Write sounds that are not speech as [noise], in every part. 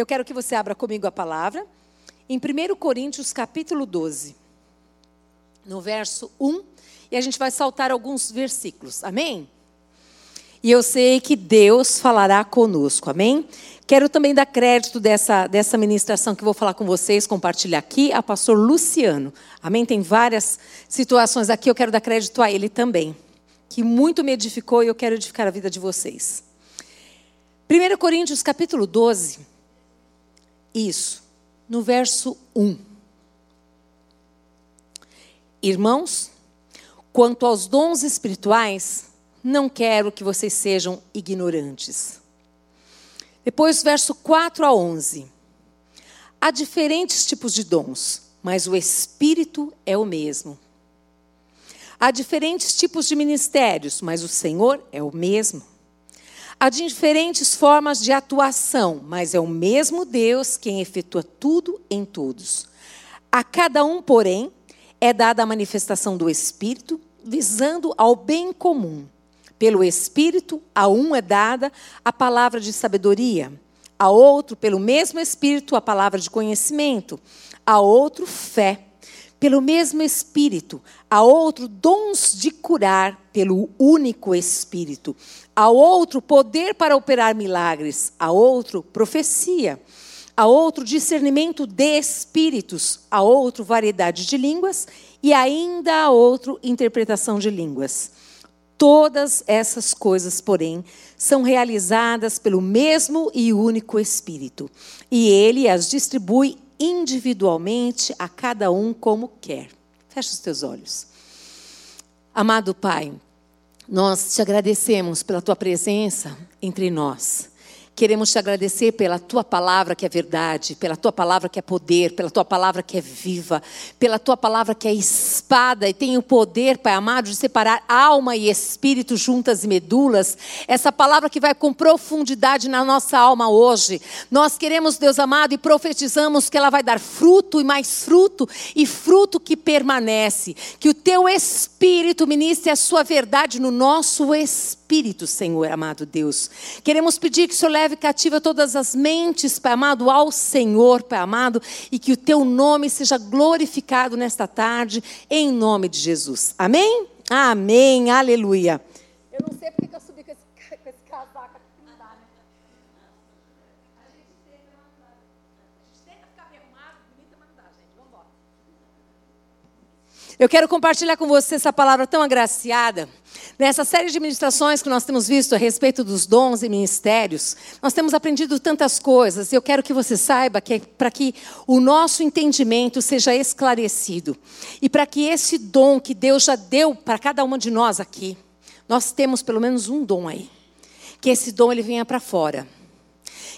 eu quero que você abra comigo a palavra em 1 Coríntios capítulo 12, no verso 1, e a gente vai saltar alguns versículos. Amém? E eu sei que Deus falará conosco, amém? Quero também dar crédito dessa, dessa ministração que vou falar com vocês, compartilhar aqui, a pastor Luciano. Amém? Tem várias situações aqui, eu quero dar crédito a ele também, que muito me edificou e eu quero edificar a vida de vocês. 1 Coríntios capítulo 12, isso, no verso 1. Irmãos, quanto aos dons espirituais, não quero que vocês sejam ignorantes. Depois, verso 4 a 11. Há diferentes tipos de dons, mas o Espírito é o mesmo. Há diferentes tipos de ministérios, mas o Senhor é o mesmo. Há diferentes formas de atuação, mas é o mesmo Deus quem efetua tudo em todos. A cada um, porém, é dada a manifestação do Espírito, visando ao bem comum. Pelo Espírito, a um é dada a palavra de sabedoria, a outro, pelo mesmo Espírito, a palavra de conhecimento, a outro, fé. Pelo mesmo Espírito, a outro, dons de curar, pelo único Espírito, a outro, poder para operar milagres, a outro, profecia, a outro, discernimento de espíritos, a outro, variedade de línguas e ainda a outro, interpretação de línguas. Todas essas coisas, porém, são realizadas pelo mesmo e único Espírito, e ele as distribui individualmente a cada um como quer. Fecha os teus olhos. Amado Pai, nós te agradecemos pela tua presença entre nós. Queremos te agradecer pela tua palavra que é verdade, pela tua palavra que é poder, pela tua palavra que é viva, pela tua palavra que é espada e tem o poder, Pai amado, de separar alma e espírito juntas e medulas. Essa palavra que vai com profundidade na nossa alma hoje. Nós queremos, Deus amado, e profetizamos que ela vai dar fruto e mais fruto e fruto que permanece. Que o teu espírito ministre a sua verdade no nosso espírito, Senhor amado Deus. Queremos pedir que o Senhor leve leve cativa todas as mentes, Pai amado, ao Senhor, Pai amado, e que o teu nome seja glorificado nesta tarde, em nome de Jesus. Amém? Amém, aleluia. Eu não sei porque eu subi com esse, [laughs] com esse casaco aqui. Eu quero compartilhar com você essa palavra tão agraciada. Nessa série de ministrações que nós temos visto a respeito dos dons e ministérios, nós temos aprendido tantas coisas. E eu quero que você saiba que é para que o nosso entendimento seja esclarecido e para que esse dom que Deus já deu para cada uma de nós aqui, nós temos pelo menos um dom aí, que esse dom ele venha para fora,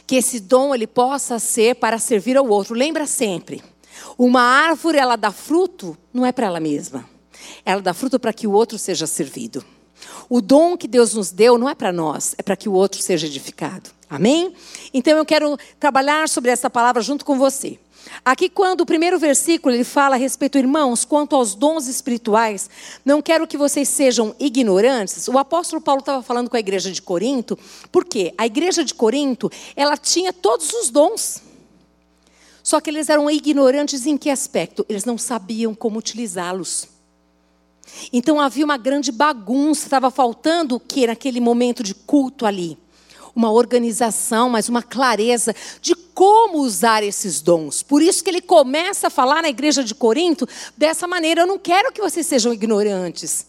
que esse dom ele possa ser para servir ao outro. Lembra sempre, uma árvore ela dá fruto não é para ela mesma, ela dá fruto para que o outro seja servido. O dom que Deus nos deu não é para nós, é para que o outro seja edificado. Amém? Então eu quero trabalhar sobre essa palavra junto com você. Aqui, quando o primeiro versículo ele fala a respeito, irmãos, quanto aos dons espirituais, não quero que vocês sejam ignorantes. O apóstolo Paulo estava falando com a igreja de Corinto, porque a igreja de Corinto, ela tinha todos os dons. Só que eles eram ignorantes em que aspecto? Eles não sabiam como utilizá-los. Então havia uma grande bagunça, estava faltando o que naquele momento de culto ali? Uma organização, mas uma clareza de como usar esses dons. Por isso que ele começa a falar na igreja de Corinto dessa maneira: eu não quero que vocês sejam ignorantes.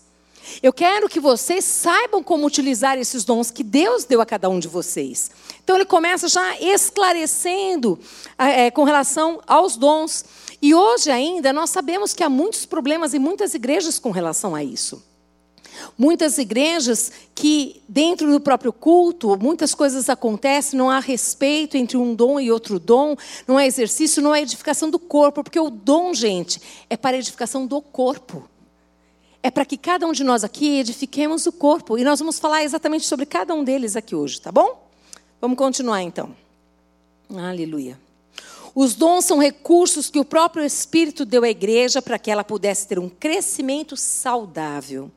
Eu quero que vocês saibam como utilizar esses dons que Deus deu a cada um de vocês. Então ele começa já esclarecendo é, com relação aos dons. E hoje ainda nós sabemos que há muitos problemas em muitas igrejas com relação a isso. Muitas igrejas que, dentro do próprio culto, muitas coisas acontecem, não há respeito entre um dom e outro dom, não há exercício, não há edificação do corpo, porque o dom, gente, é para a edificação do corpo. É para que cada um de nós aqui edifiquemos o corpo. E nós vamos falar exatamente sobre cada um deles aqui hoje, tá bom? Vamos continuar então. Aleluia. Os dons são recursos que o próprio Espírito deu à igreja para que ela pudesse ter um crescimento saudável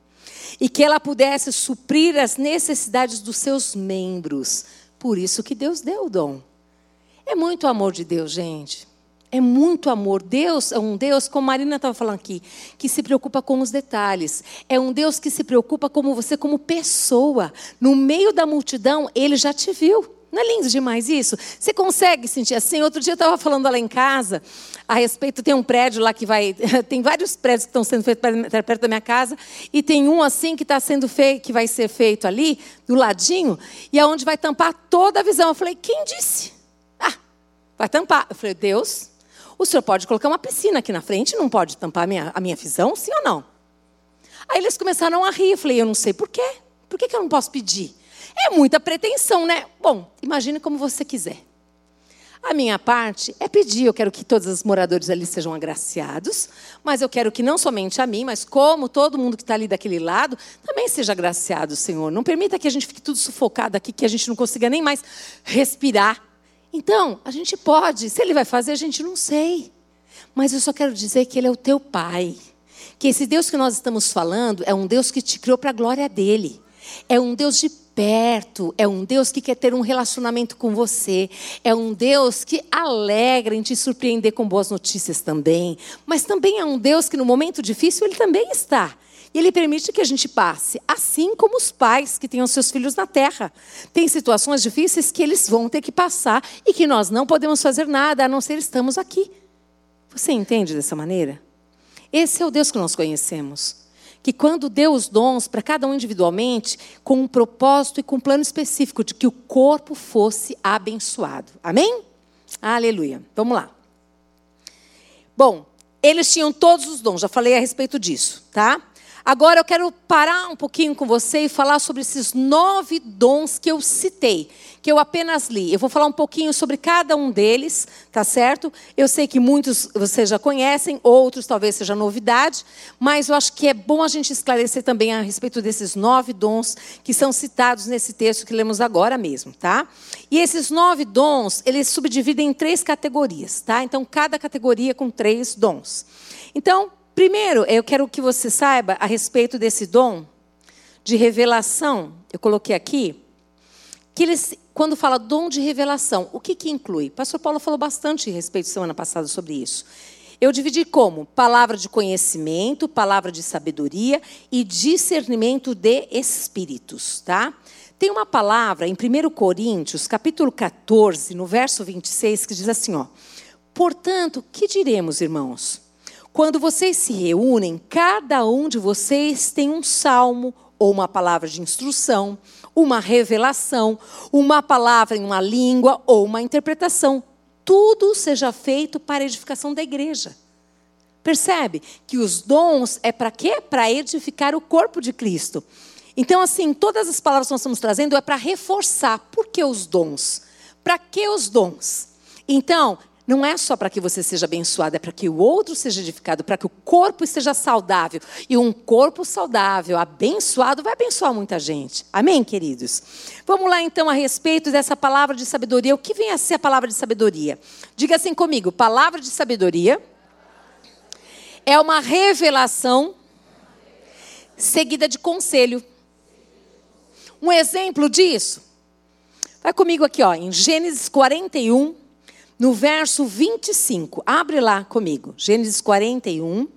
e que ela pudesse suprir as necessidades dos seus membros. Por isso que Deus deu o dom. É muito amor de Deus, gente. É muito amor. Deus é um Deus, como a Marina estava falando aqui, que se preocupa com os detalhes. É um Deus que se preocupa com você como pessoa. No meio da multidão, ele já te viu. Não é lindo demais isso? Você consegue sentir assim? Outro dia eu estava falando lá em casa a respeito, tem um prédio lá que vai. [laughs] Tem vários prédios que estão sendo feitos perto da minha casa, e tem um assim que está sendo feito, que vai ser feito ali, do ladinho, e é vai tampar toda a visão. Eu falei, quem disse? Ah, vai tampar. Eu falei, Deus, o senhor pode colocar uma piscina aqui na frente, não pode tampar a minha, a minha visão, sim ou não? Aí eles começaram a rir. Eu falei, eu não sei por quê. Por que, que eu não posso pedir? É muita pretensão, né? Bom, imagine como você quiser. A minha parte é pedir, eu quero que todos os moradores ali sejam agraciados, mas eu quero que não somente a mim, mas como todo mundo que está ali daquele lado, também seja agraciado, Senhor. Não permita que a gente fique tudo sufocado aqui, que a gente não consiga nem mais respirar. Então, a gente pode, se Ele vai fazer, a gente não sei. Mas eu só quero dizer que Ele é o teu Pai. Que esse Deus que nós estamos falando é um Deus que te criou para a glória dele. É um Deus de perto, é um Deus que quer ter um relacionamento com você, é um Deus que alegra em te surpreender com boas notícias também, mas também é um Deus que no momento difícil ele também está. E ele permite que a gente passe, assim como os pais que têm os seus filhos na terra. Tem situações difíceis que eles vão ter que passar e que nós não podemos fazer nada a não ser estamos aqui. Você entende dessa maneira? Esse é o Deus que nós conhecemos que quando deu os dons para cada um individualmente, com um propósito e com um plano específico de que o corpo fosse abençoado. Amém? Aleluia. Vamos lá. Bom, eles tinham todos os dons, já falei a respeito disso, tá? Agora eu quero parar um pouquinho com você e falar sobre esses nove dons que eu citei, que eu apenas li. Eu vou falar um pouquinho sobre cada um deles, tá certo? Eu sei que muitos vocês já conhecem, outros talvez seja novidade, mas eu acho que é bom a gente esclarecer também a respeito desses nove dons que são citados nesse texto que lemos agora mesmo, tá? E esses nove dons, eles subdividem em três categorias, tá? Então, cada categoria com três dons. Então, Primeiro, eu quero que você saiba a respeito desse dom de revelação. Eu coloquei aqui que eles, quando fala dom de revelação, o que, que inclui? O pastor Paulo falou bastante a respeito semana passada sobre isso. Eu dividi como palavra de conhecimento, palavra de sabedoria e discernimento de espíritos, tá? Tem uma palavra em 1 Coríntios, capítulo 14, no verso 26, que diz assim, ó: Portanto, que diremos, irmãos? Quando vocês se reúnem, cada um de vocês tem um salmo ou uma palavra de instrução, uma revelação, uma palavra em uma língua ou uma interpretação. Tudo seja feito para a edificação da igreja. Percebe que os dons é para quê? Para edificar o corpo de Cristo. Então, assim, todas as palavras que nós estamos trazendo é para reforçar. Por que os dons? Para que os dons? Então, não é só para que você seja abençoado, é para que o outro seja edificado, para que o corpo esteja saudável. E um corpo saudável, abençoado, vai abençoar muita gente. Amém, queridos? Vamos lá então a respeito dessa palavra de sabedoria. O que vem a ser a palavra de sabedoria? Diga assim comigo: palavra de sabedoria é uma revelação seguida de conselho. Um exemplo disso? Vai comigo aqui, ó, em Gênesis 41 no verso 25. Abre lá comigo. Gênesis 41,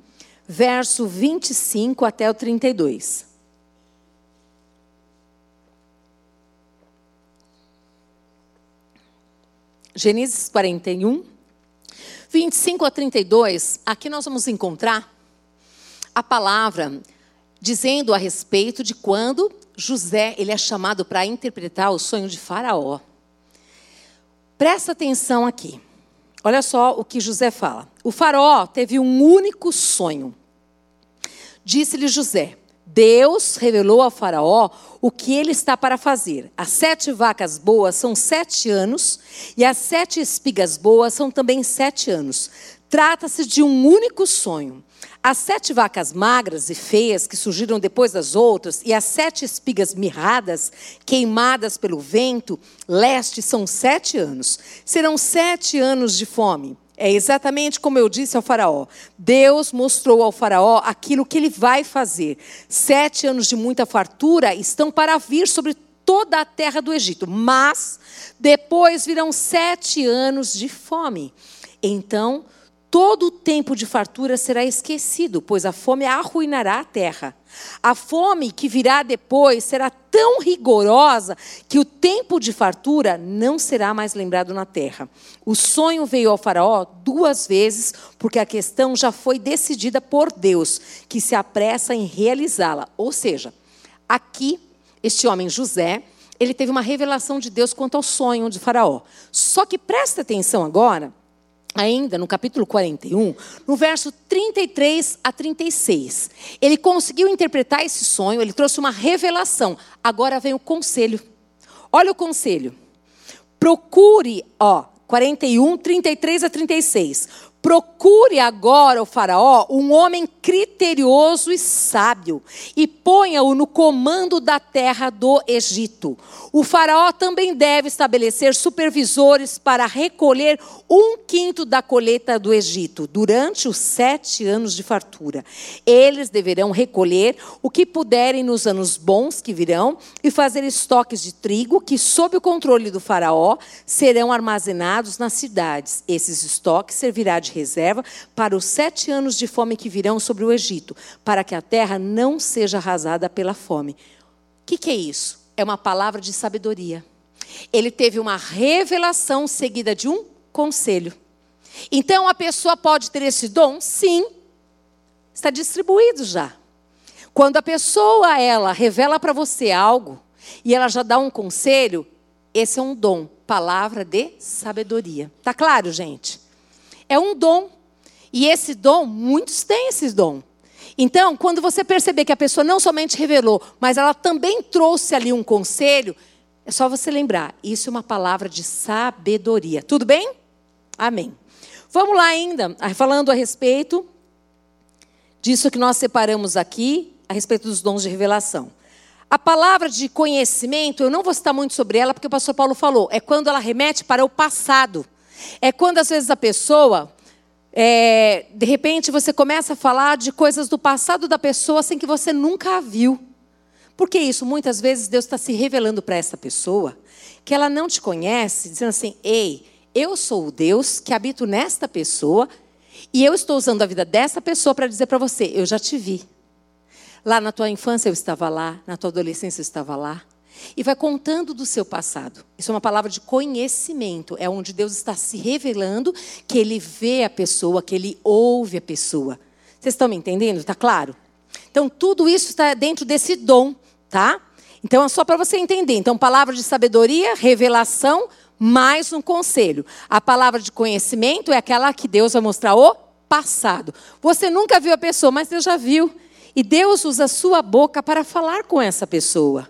verso 25 até o 32. Gênesis 41, 25 a 32. Aqui nós vamos encontrar a palavra dizendo a respeito de quando José ele é chamado para interpretar o sonho de Faraó. Presta atenção aqui. Olha só o que José fala. O faraó teve um único sonho. Disse-lhe José: Deus revelou ao Faraó o que ele está para fazer. As sete vacas boas são sete anos, e as sete espigas boas são também sete anos. Trata-se de um único sonho. As sete vacas magras e feias que surgiram depois das outras, e as sete espigas mirradas, queimadas pelo vento, leste, são sete anos. Serão sete anos de fome. É exatamente como eu disse ao Faraó. Deus mostrou ao Faraó aquilo que ele vai fazer. Sete anos de muita fartura estão para vir sobre toda a terra do Egito. Mas depois virão sete anos de fome. Então todo o tempo de fartura será esquecido, pois a fome arruinará a terra. A fome que virá depois será tão rigorosa que o tempo de fartura não será mais lembrado na terra. O sonho veio ao Faraó duas vezes, porque a questão já foi decidida por Deus, que se apressa em realizá-la. Ou seja, aqui, este homem José, ele teve uma revelação de Deus quanto ao sonho de Faraó. Só que presta atenção agora ainda no capítulo 41, no verso 33 a 36. Ele conseguiu interpretar esse sonho, ele trouxe uma revelação. Agora vem o conselho. Olha o conselho. Procure, ó, 41, 33 a 36. Procure agora o Faraó um homem criterioso e sábio, e ponha-o no comando da terra do Egito. O Faraó também deve estabelecer supervisores para recolher um quinto da colheita do Egito durante os sete anos de fartura. Eles deverão recolher o que puderem nos anos bons que virão e fazer estoques de trigo que, sob o controle do Faraó, serão armazenados nas cidades. Esses estoques servirão de de reserva para os sete anos de fome que virão sobre o Egito, para que a terra não seja arrasada pela fome. O que, que é isso? É uma palavra de sabedoria. Ele teve uma revelação seguida de um conselho. Então a pessoa pode ter esse dom? Sim. Está distribuído já. Quando a pessoa ela revela para você algo e ela já dá um conselho, esse é um dom, palavra de sabedoria. Tá claro, gente? É um dom. E esse dom, muitos têm esse dom. Então, quando você perceber que a pessoa não somente revelou, mas ela também trouxe ali um conselho, é só você lembrar, isso é uma palavra de sabedoria. Tudo bem? Amém. Vamos lá ainda, falando a respeito disso que nós separamos aqui, a respeito dos dons de revelação. A palavra de conhecimento, eu não vou citar muito sobre ela, porque o pastor Paulo falou, é quando ela remete para o passado. É quando às vezes a pessoa, é, de repente você começa a falar de coisas do passado da pessoa sem que você nunca a viu. Por que isso? Muitas vezes Deus está se revelando para essa pessoa que ela não te conhece, dizendo assim: ei, eu sou o Deus que habito nesta pessoa e eu estou usando a vida dessa pessoa para dizer para você: eu já te vi. Lá na tua infância eu estava lá, na tua adolescência eu estava lá. E vai contando do seu passado. Isso é uma palavra de conhecimento. É onde Deus está se revelando que Ele vê a pessoa, que Ele ouve a pessoa. Vocês estão me entendendo? Está claro? Então, tudo isso está dentro desse dom, tá? Então, é só para você entender. Então, palavra de sabedoria, revelação, mais um conselho. A palavra de conhecimento é aquela que Deus vai mostrar o passado. Você nunca viu a pessoa, mas Deus já viu. E Deus usa a sua boca para falar com essa pessoa.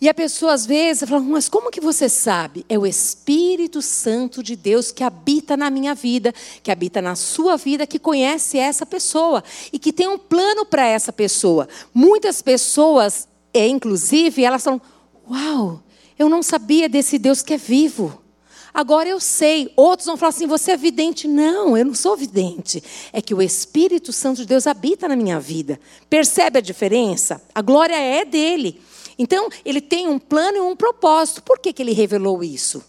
E a pessoa às vezes fala, mas como que você sabe? É o Espírito Santo de Deus que habita na minha vida, que habita na sua vida, que conhece essa pessoa e que tem um plano para essa pessoa. Muitas pessoas, é, inclusive, elas falam, uau, eu não sabia desse Deus que é vivo. Agora eu sei. Outros vão falar assim: você é vidente. Não, eu não sou vidente. É que o Espírito Santo de Deus habita na minha vida. Percebe a diferença? A glória é dele. Então, ele tem um plano e um propósito. Por que, que ele revelou isso?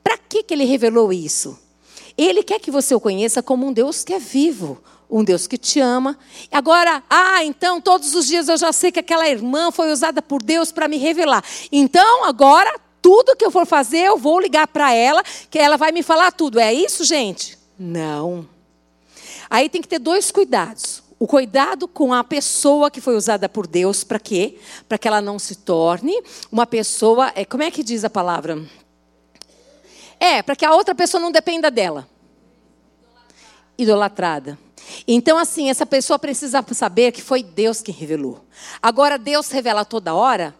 Para que, que ele revelou isso? Ele quer que você o conheça como um Deus que é vivo, um Deus que te ama. Agora, ah, então todos os dias eu já sei que aquela irmã foi usada por Deus para me revelar. Então, agora, tudo que eu for fazer, eu vou ligar para ela, que ela vai me falar tudo. É isso, gente? Não. Aí tem que ter dois cuidados o cuidado com a pessoa que foi usada por Deus, para quê? Para que ela não se torne uma pessoa. É, como é que diz a palavra? É, para que a outra pessoa não dependa dela. Idolatrada. Então, assim, essa pessoa precisa saber que foi Deus quem revelou. Agora, Deus revela toda hora?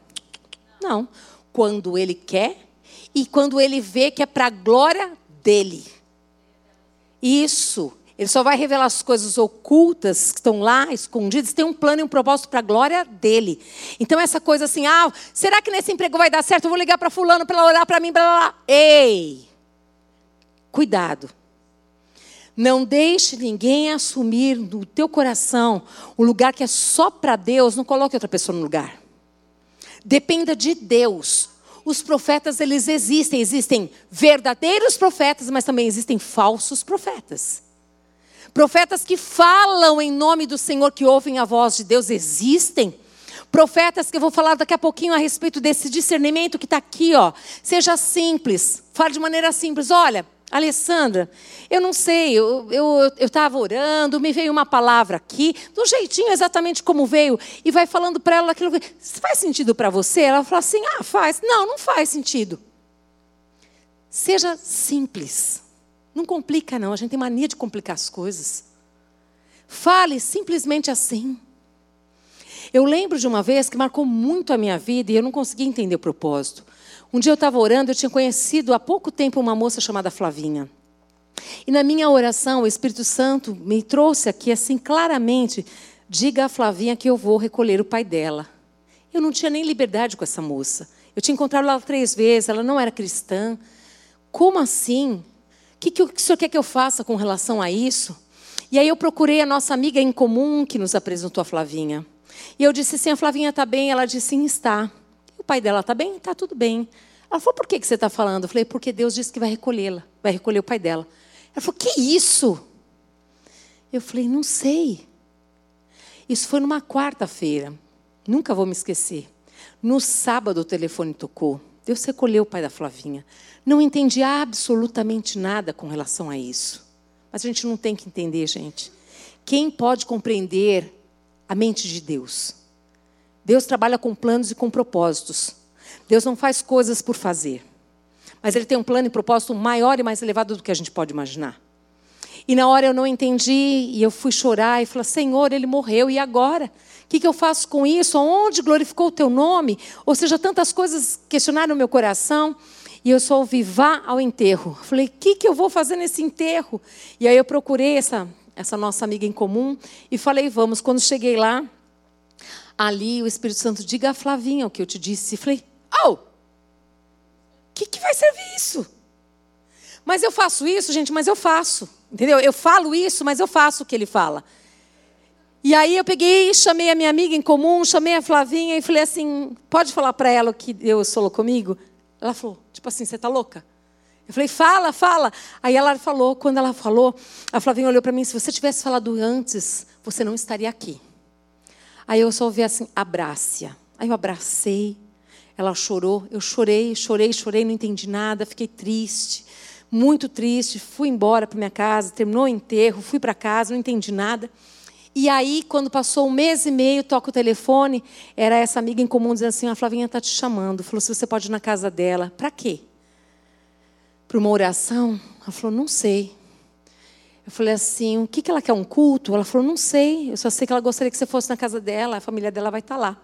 Não. Quando Ele quer e quando Ele vê que é para a glória dele. Isso. Ele só vai revelar as coisas ocultas que estão lá, escondidas, tem um plano e um propósito para a glória dele. Então, essa coisa assim, ah, será que nesse emprego vai dar certo? Eu vou ligar para fulano para orar para mim, blá, blá, blá. Ei! Cuidado. Não deixe ninguém assumir no teu coração o lugar que é só para Deus, não coloque outra pessoa no lugar. Dependa de Deus. os profetas eles existem, existem verdadeiros profetas, mas também existem falsos profetas. Profetas que falam em nome do Senhor, que ouvem a voz de Deus, existem. Profetas que eu vou falar daqui a pouquinho a respeito desse discernimento que está aqui, ó. Seja simples, fale de maneira simples. Olha, Alessandra, eu não sei, eu estava orando, me veio uma palavra aqui, do jeitinho exatamente como veio, e vai falando para ela aquilo. Faz sentido para você? Ela fala assim: ah, faz. Não, não faz sentido. Seja simples. Não complica, não. A gente tem mania de complicar as coisas. Fale simplesmente assim. Eu lembro de uma vez que marcou muito a minha vida e eu não conseguia entender o propósito. Um dia eu estava orando, eu tinha conhecido há pouco tempo uma moça chamada Flavinha. E na minha oração, o Espírito Santo me trouxe aqui assim claramente: diga a Flavinha que eu vou recolher o pai dela. Eu não tinha nem liberdade com essa moça. Eu tinha encontrado ela três vezes, ela não era cristã. Como assim? O que, que, o senhor quer que eu faça com relação a isso? E aí eu procurei a nossa amiga em comum que nos apresentou a Flavinha. E eu disse assim: a Flavinha está bem? Ela disse: sim, está pai dela está bem? Está tudo bem. Ela falou, por que, que você está falando? Eu falei, porque Deus disse que vai recolhê-la, vai recolher o pai dela. Ela falou, que isso? Eu falei, não sei. Isso foi numa quarta-feira, nunca vou me esquecer. No sábado o telefone tocou. Deus recolheu o pai da Flavinha. Não entendi absolutamente nada com relação a isso. Mas a gente não tem que entender, gente. Quem pode compreender a mente de Deus? Deus trabalha com planos e com propósitos. Deus não faz coisas por fazer. Mas Ele tem um plano e propósito maior e mais elevado do que a gente pode imaginar. E na hora eu não entendi, e eu fui chorar e falei: Senhor, ele morreu, e agora? O que, que eu faço com isso? Onde glorificou o teu nome? Ou seja, tantas coisas questionaram o meu coração. E eu só ouvi, vá ao enterro. Falei, o que, que eu vou fazer nesse enterro? E aí eu procurei essa, essa nossa amiga em comum e falei, vamos. Quando cheguei lá, ali o Espírito Santo, diga a Flavinha o que eu te disse. Falei, oh, o que, que vai servir isso? Mas eu faço isso, gente, mas eu faço. Entendeu? Eu falo isso, mas eu faço o que ele fala. E aí eu peguei, chamei a minha amiga em comum, chamei a Flavinha e falei assim: pode falar para ela o que Deus falou comigo? Ela falou, tipo assim, você está louca? Eu falei, fala, fala. Aí ela falou, quando ela falou, a Flavinha olhou para mim: se você tivesse falado antes, você não estaria aqui. Aí eu só ouvi assim, abrace-a. Aí eu abracei, ela chorou, eu chorei, chorei, chorei, não entendi nada, fiquei triste, muito triste. Fui embora para minha casa, terminou o enterro, fui para casa, não entendi nada. E aí, quando passou um mês e meio, toca o telefone, era essa amiga em comum dizendo assim: a Flavinha está te chamando. Falou se você pode ir na casa dela. Para quê? Para uma oração? Ela falou: não sei. Eu falei assim: o que, que ela quer? Um culto? Ela falou: não sei, eu só sei que ela gostaria que você fosse na casa dela, a família dela vai estar lá.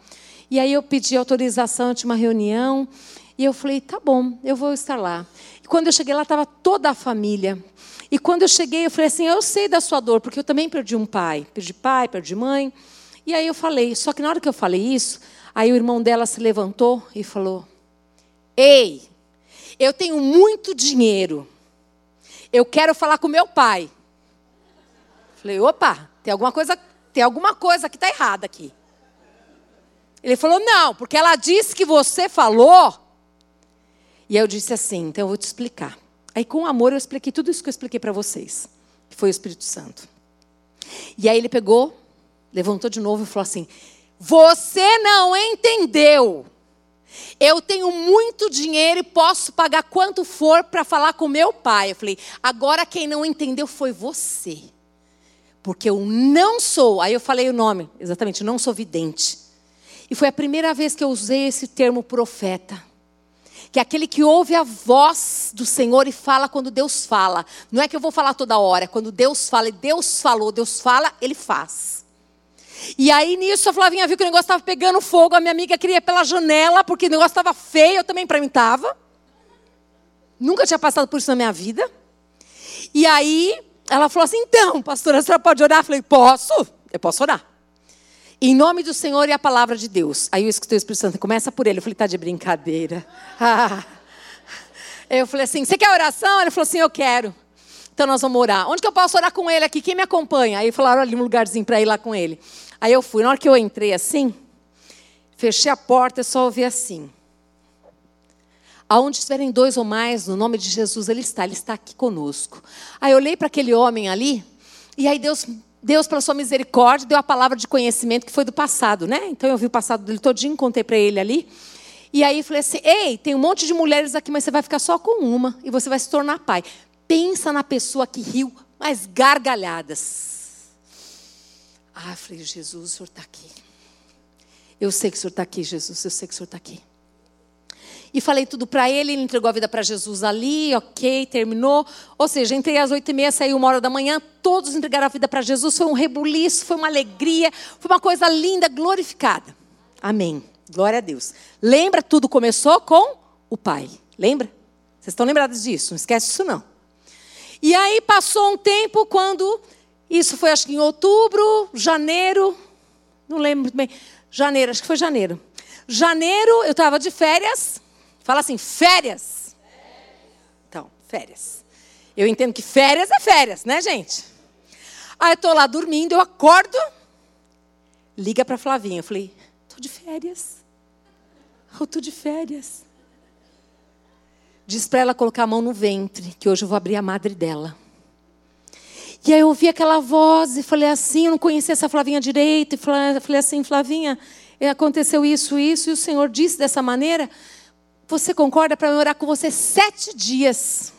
E aí eu pedi autorização, tinha uma reunião, e eu falei: tá bom, eu vou estar lá. E quando eu cheguei lá, estava toda a família. E quando eu cheguei, eu falei assim: eu sei da sua dor, porque eu também perdi um pai, perdi pai, perdi mãe. E aí eu falei, só que na hora que eu falei isso, aí o irmão dela se levantou e falou: Ei, eu tenho muito dinheiro. Eu quero falar com meu pai. Falei, opa, tem alguma coisa, tem alguma coisa que está errada aqui. Ele falou, não, porque ela disse que você falou. E eu disse assim, então eu vou te explicar. Aí com amor eu expliquei tudo isso que eu expliquei para vocês, que foi o Espírito Santo. E aí ele pegou, levantou de novo e falou assim: Você não entendeu. Eu tenho muito dinheiro e posso pagar quanto for para falar com meu pai. Eu falei: Agora quem não entendeu foi você porque eu não sou, aí eu falei o nome, exatamente, não sou vidente. E foi a primeira vez que eu usei esse termo profeta. Que é aquele que ouve a voz do Senhor e fala quando Deus fala. Não é que eu vou falar toda hora, é quando Deus fala, e Deus falou, Deus fala, Ele faz. E aí nisso a Flavinha viu que o negócio estava pegando fogo, a minha amiga queria ir pela janela, porque o negócio estava feio, eu também para mim estava. Nunca tinha passado por isso na minha vida. E aí ela falou assim: então, pastora, a senhora pode orar? Eu falei: posso, eu posso orar. Em nome do Senhor e a palavra de Deus. Aí eu escutei o Espírito Santo, começa por ele. Eu falei: tá de brincadeira. [laughs] Ah. Eu falei assim: você quer oração? Ele falou assim: eu quero. Então nós vamos orar. Onde que eu posso orar com ele aqui? Quem me acompanha? Aí falaram ali um lugarzinho para ir lá com ele. Aí eu fui. Na hora que eu entrei assim, fechei a porta, eu só ouvi assim. Aonde estiverem dois ou mais, no nome de Jesus, Ele está, Ele está aqui conosco. Aí eu olhei para aquele homem ali, e aí Deus, Deus, pela sua misericórdia, deu a palavra de conhecimento que foi do passado, né? Então eu vi o passado dele todinho, contei para ele ali. E aí falei assim: ei, tem um monte de mulheres aqui, mas você vai ficar só com uma e você vai se tornar pai. Pensa na pessoa que riu, mas gargalhadas. Ah, falei, Jesus, o senhor está aqui. Eu sei que o senhor está aqui, Jesus, eu sei que o senhor está aqui. E falei tudo para ele, ele entregou a vida para Jesus ali, ok, terminou. Ou seja, entrei às oito e meia, saí uma hora da manhã, todos entregaram a vida para Jesus. Foi um rebuliço, foi uma alegria, foi uma coisa linda, glorificada. Amém. Glória a Deus. Lembra, tudo começou com o Pai. Lembra? Vocês estão lembrados disso? Não esquece isso não. E aí passou um tempo quando isso foi acho que em outubro, janeiro, não lembro muito bem. Janeiro, acho que foi janeiro. Janeiro, eu estava de férias. Fala assim, férias. Então, férias. Eu entendo que férias é férias, né, gente? Aí eu tô lá dormindo, eu acordo, liga para Flavinha. Eu falei, tô de férias. Eu tô de férias. Diz para ela colocar a mão no ventre, que hoje eu vou abrir a madre dela. E aí eu ouvi aquela voz e falei assim, eu não conhecia essa Flavinha direito, e falei assim, Flavinha, aconteceu isso, isso, e o Senhor disse dessa maneira. Você concorda para orar com você sete dias?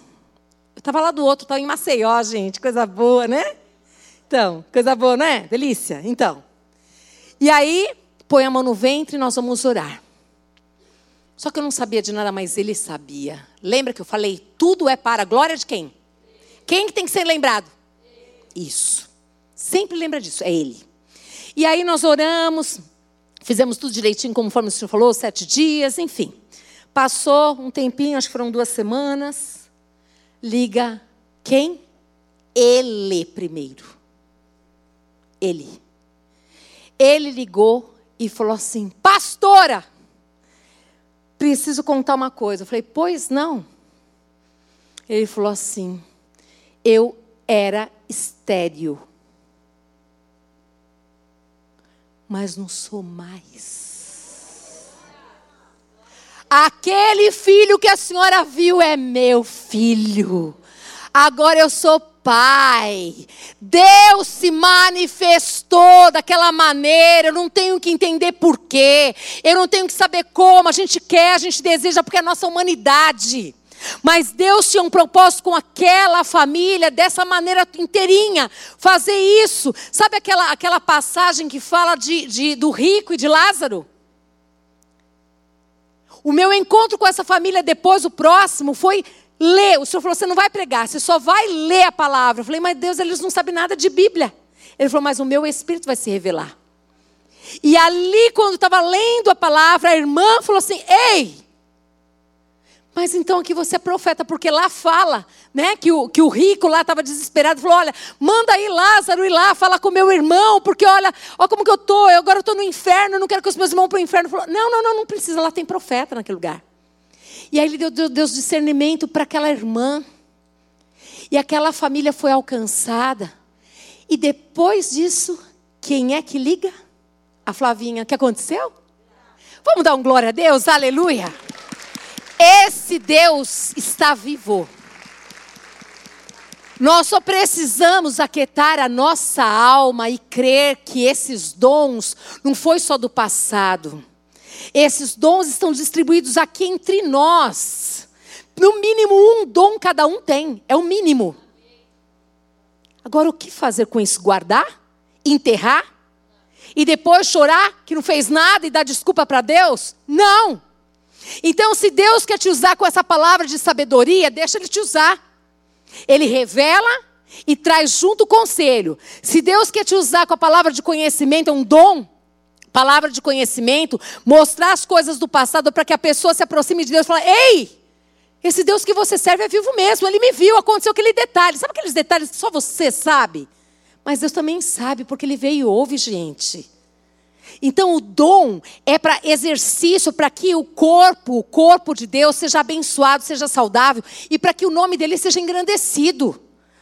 Eu estava lá do outro, estava em Maceió, gente, coisa boa, né? Então, coisa boa, né? Delícia. Então. E aí, põe a mão no ventre e nós vamos orar. Só que eu não sabia de nada, mas ele sabia. Lembra que eu falei? Tudo é para a glória de quem? Quem que tem que ser lembrado? Isso. Sempre lembra disso, é ele. E aí nós oramos, fizemos tudo direitinho, conforme o senhor falou, sete dias, enfim. Passou um tempinho, acho que foram duas semanas. Liga quem? Ele primeiro. Ele. Ele ligou e falou assim: Pastora, preciso contar uma coisa. Eu falei: Pois não. Ele falou assim: Eu era estéril, mas não sou mais. Aquele filho que a senhora viu é meu filho. Agora eu sou pai. Deus se manifestou daquela maneira. Eu não tenho que entender porquê. Eu não tenho que saber como. A gente quer, a gente deseja, porque é a nossa humanidade. Mas Deus tinha um propósito com aquela família, dessa maneira inteirinha, fazer isso. Sabe aquela, aquela passagem que fala de, de, do rico e de Lázaro? O meu encontro com essa família depois, o próximo, foi ler. O senhor falou: você não vai pregar, você só vai ler a palavra. Eu falei, mas Deus, eles não sabem nada de Bíblia. Ele falou, mas o meu espírito vai se revelar. E ali, quando estava lendo a palavra, a irmã falou assim: Ei, mas então aqui você é profeta, porque lá fala, né, que o, que o rico lá estava desesperado, falou: olha, manda aí Lázaro ir lá falar com meu irmão, porque olha, olha como que eu estou, eu agora estou no inferno, não quero que os meus irmãos para o inferno. Falou, não, não, não, não precisa, lá tem profeta naquele lugar. E aí ele deu, deu, deu discernimento para aquela irmã. E aquela família foi alcançada. E depois disso, quem é que liga? A Flavinha. O que aconteceu? Vamos dar um glória a Deus? Aleluia! Esse Deus está vivo. Nós só precisamos aquietar a nossa alma e crer que esses dons não foi só do passado. Esses dons estão distribuídos aqui entre nós. No mínimo um dom cada um tem, é o mínimo. Agora o que fazer com isso? Guardar? Enterrar? E depois chorar que não fez nada e dar desculpa para Deus? Não! Então, se Deus quer te usar com essa palavra de sabedoria, deixa Ele te usar. Ele revela e traz junto o conselho. Se Deus quer te usar com a palavra de conhecimento, é um dom, palavra de conhecimento, mostrar as coisas do passado para que a pessoa se aproxime de Deus e fale: Ei, esse Deus que você serve é vivo mesmo, ele me viu, aconteceu aquele detalhe. Sabe aqueles detalhes que só você sabe? Mas Deus também sabe, porque ele veio e ouve, gente. Então o dom é para exercício, para que o corpo, o corpo de Deus seja abençoado, seja saudável e para que o nome dele seja engrandecido.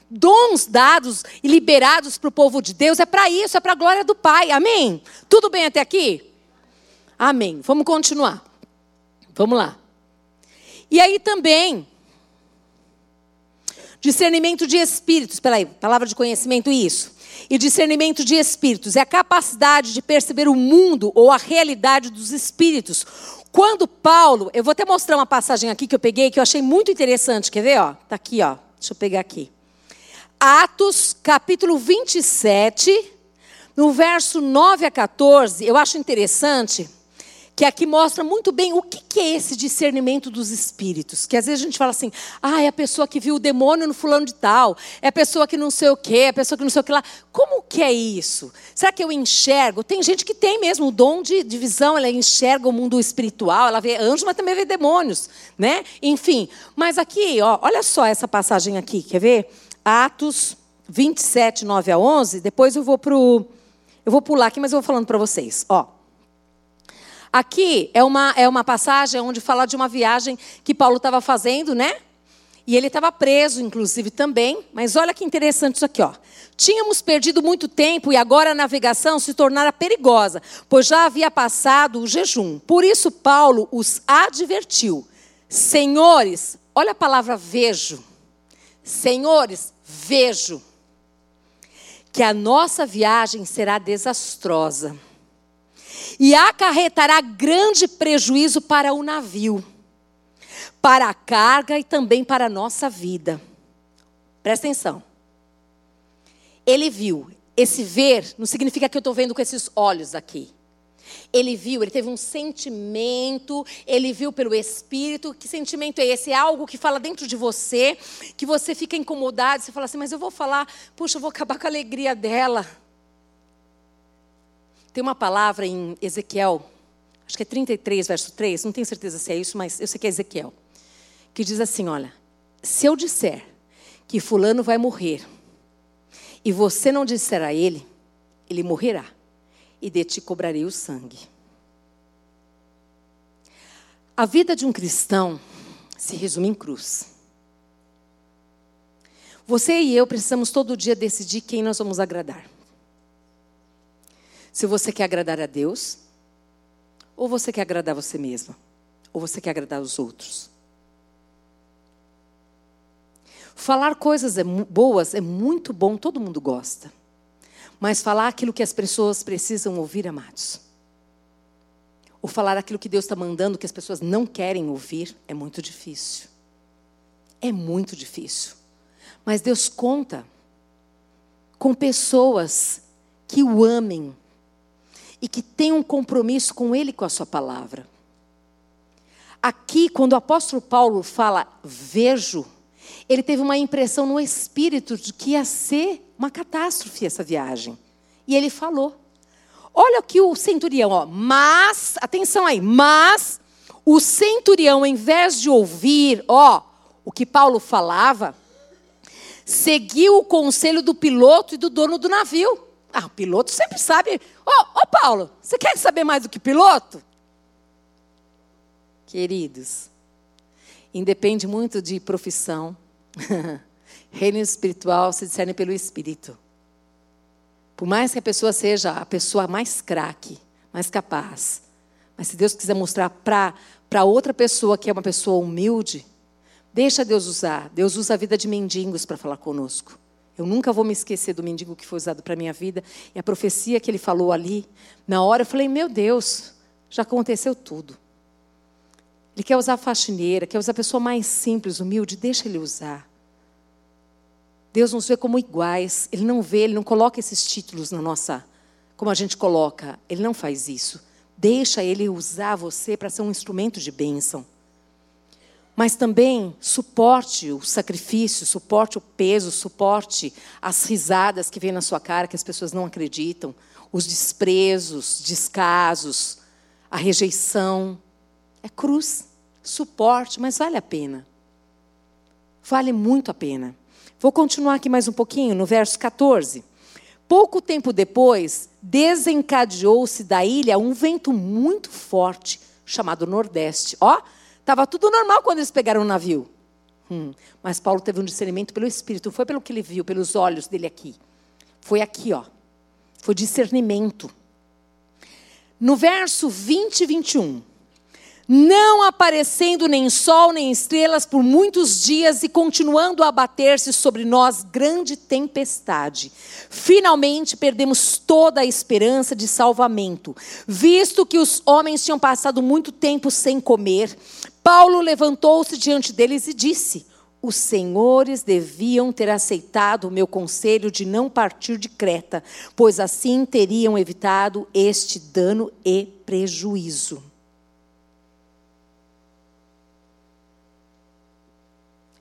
Dons dados e liberados para o povo de Deus é para isso, é para a glória do Pai. Amém? Tudo bem até aqui? Amém. Vamos continuar. Vamos lá. E aí também, discernimento de espíritos, peraí, palavra de conhecimento, isso. E discernimento de espíritos é a capacidade de perceber o mundo ou a realidade dos espíritos. Quando Paulo, eu vou até mostrar uma passagem aqui que eu peguei que eu achei muito interessante, quer ver, ó? Tá aqui, ó. Deixa eu pegar aqui. Atos, capítulo 27, no verso 9 a 14, eu acho interessante que aqui mostra muito bem o que é esse discernimento dos espíritos. Que às vezes a gente fala assim, ah, é a pessoa que viu o demônio no fulano de tal, é a pessoa que não sei o quê, é a pessoa que não sei o que lá. Como que é isso? Será que eu enxergo? Tem gente que tem mesmo o dom de, de visão, ela enxerga o mundo espiritual, ela vê anjos, mas também vê demônios, né? Enfim, mas aqui, ó, olha só essa passagem aqui, quer ver? Atos 27, 9 a 11, depois eu vou para o... Eu vou pular aqui, mas eu vou falando para vocês, ó. Aqui é uma, é uma passagem onde fala de uma viagem que Paulo estava fazendo, né? E ele estava preso, inclusive, também. Mas olha que interessante isso aqui, ó. Tínhamos perdido muito tempo e agora a navegação se tornara perigosa, pois já havia passado o jejum. Por isso, Paulo os advertiu: Senhores, olha a palavra vejo. Senhores, vejo que a nossa viagem será desastrosa e acarretará grande prejuízo para o navio, para a carga e também para a nossa vida. Presta atenção. Ele viu. Esse ver não significa que eu estou vendo com esses olhos aqui. Ele viu, ele teve um sentimento, ele viu pelo Espírito. Que sentimento é esse? É algo que fala dentro de você, que você fica incomodado, você fala assim, mas eu vou falar, puxa, eu vou acabar com a alegria dela. Tem uma palavra em Ezequiel, acho que é 33, verso 3, não tenho certeza se é isso, mas eu sei que é Ezequiel, que diz assim: olha, se eu disser que Fulano vai morrer, e você não disser a ele, ele morrerá, e de ti cobrarei o sangue. A vida de um cristão se resume em cruz. Você e eu precisamos todo dia decidir quem nós vamos agradar. Se você quer agradar a Deus, ou você quer agradar você mesma, ou você quer agradar os outros. Falar coisas é boas é muito bom, todo mundo gosta. Mas falar aquilo que as pessoas precisam ouvir, amados. Ou falar aquilo que Deus está mandando que as pessoas não querem ouvir, é muito difícil. É muito difícil. Mas Deus conta com pessoas que o amem, e que tem um compromisso com Ele, com a Sua palavra. Aqui, quando o apóstolo Paulo fala vejo, ele teve uma impressão no espírito de que ia ser uma catástrofe essa viagem. E ele falou. Olha o que o centurião, ó, mas, atenção aí, mas o centurião, em vez de ouvir, ó, o que Paulo falava, seguiu o conselho do piloto e do dono do navio. Ah, o piloto sempre sabe. Ô, oh, oh, Paulo, você quer saber mais do que piloto? Queridos, independe muito de profissão. [laughs] Reino espiritual se discerne pelo Espírito. Por mais que a pessoa seja a pessoa mais craque, mais capaz, mas se Deus quiser mostrar para outra pessoa que é uma pessoa humilde, deixa Deus usar. Deus usa a vida de mendigos para falar conosco. Eu nunca vou me esquecer do mendigo que foi usado para a minha vida. E a profecia que ele falou ali, na hora eu falei: Meu Deus, já aconteceu tudo. Ele quer usar a faxineira, quer usar a pessoa mais simples, humilde, deixa ele usar. Deus nos vê como iguais. Ele não vê, ele não coloca esses títulos na nossa. Como a gente coloca. Ele não faz isso. Deixa ele usar você para ser um instrumento de bênção mas também suporte o sacrifício, suporte o peso, suporte as risadas que vêm na sua cara que as pessoas não acreditam, os desprezos, descasos, a rejeição. É cruz, suporte, mas vale a pena. Vale muito a pena. Vou continuar aqui mais um pouquinho no verso 14. Pouco tempo depois, desencadeou-se da ilha um vento muito forte, chamado Nordeste. Ó, Estava tudo normal quando eles pegaram o navio. Hum, mas Paulo teve um discernimento pelo Espírito, não foi pelo que ele viu, pelos olhos dele aqui. Foi aqui, ó. Foi discernimento. No verso 20 e 21. Não aparecendo nem sol nem estrelas por muitos dias e continuando a abater-se sobre nós grande tempestade. Finalmente perdemos toda a esperança de salvamento, visto que os homens tinham passado muito tempo sem comer. Paulo levantou-se diante deles e disse: os senhores deviam ter aceitado o meu conselho de não partir de Creta, pois assim teriam evitado este dano e prejuízo.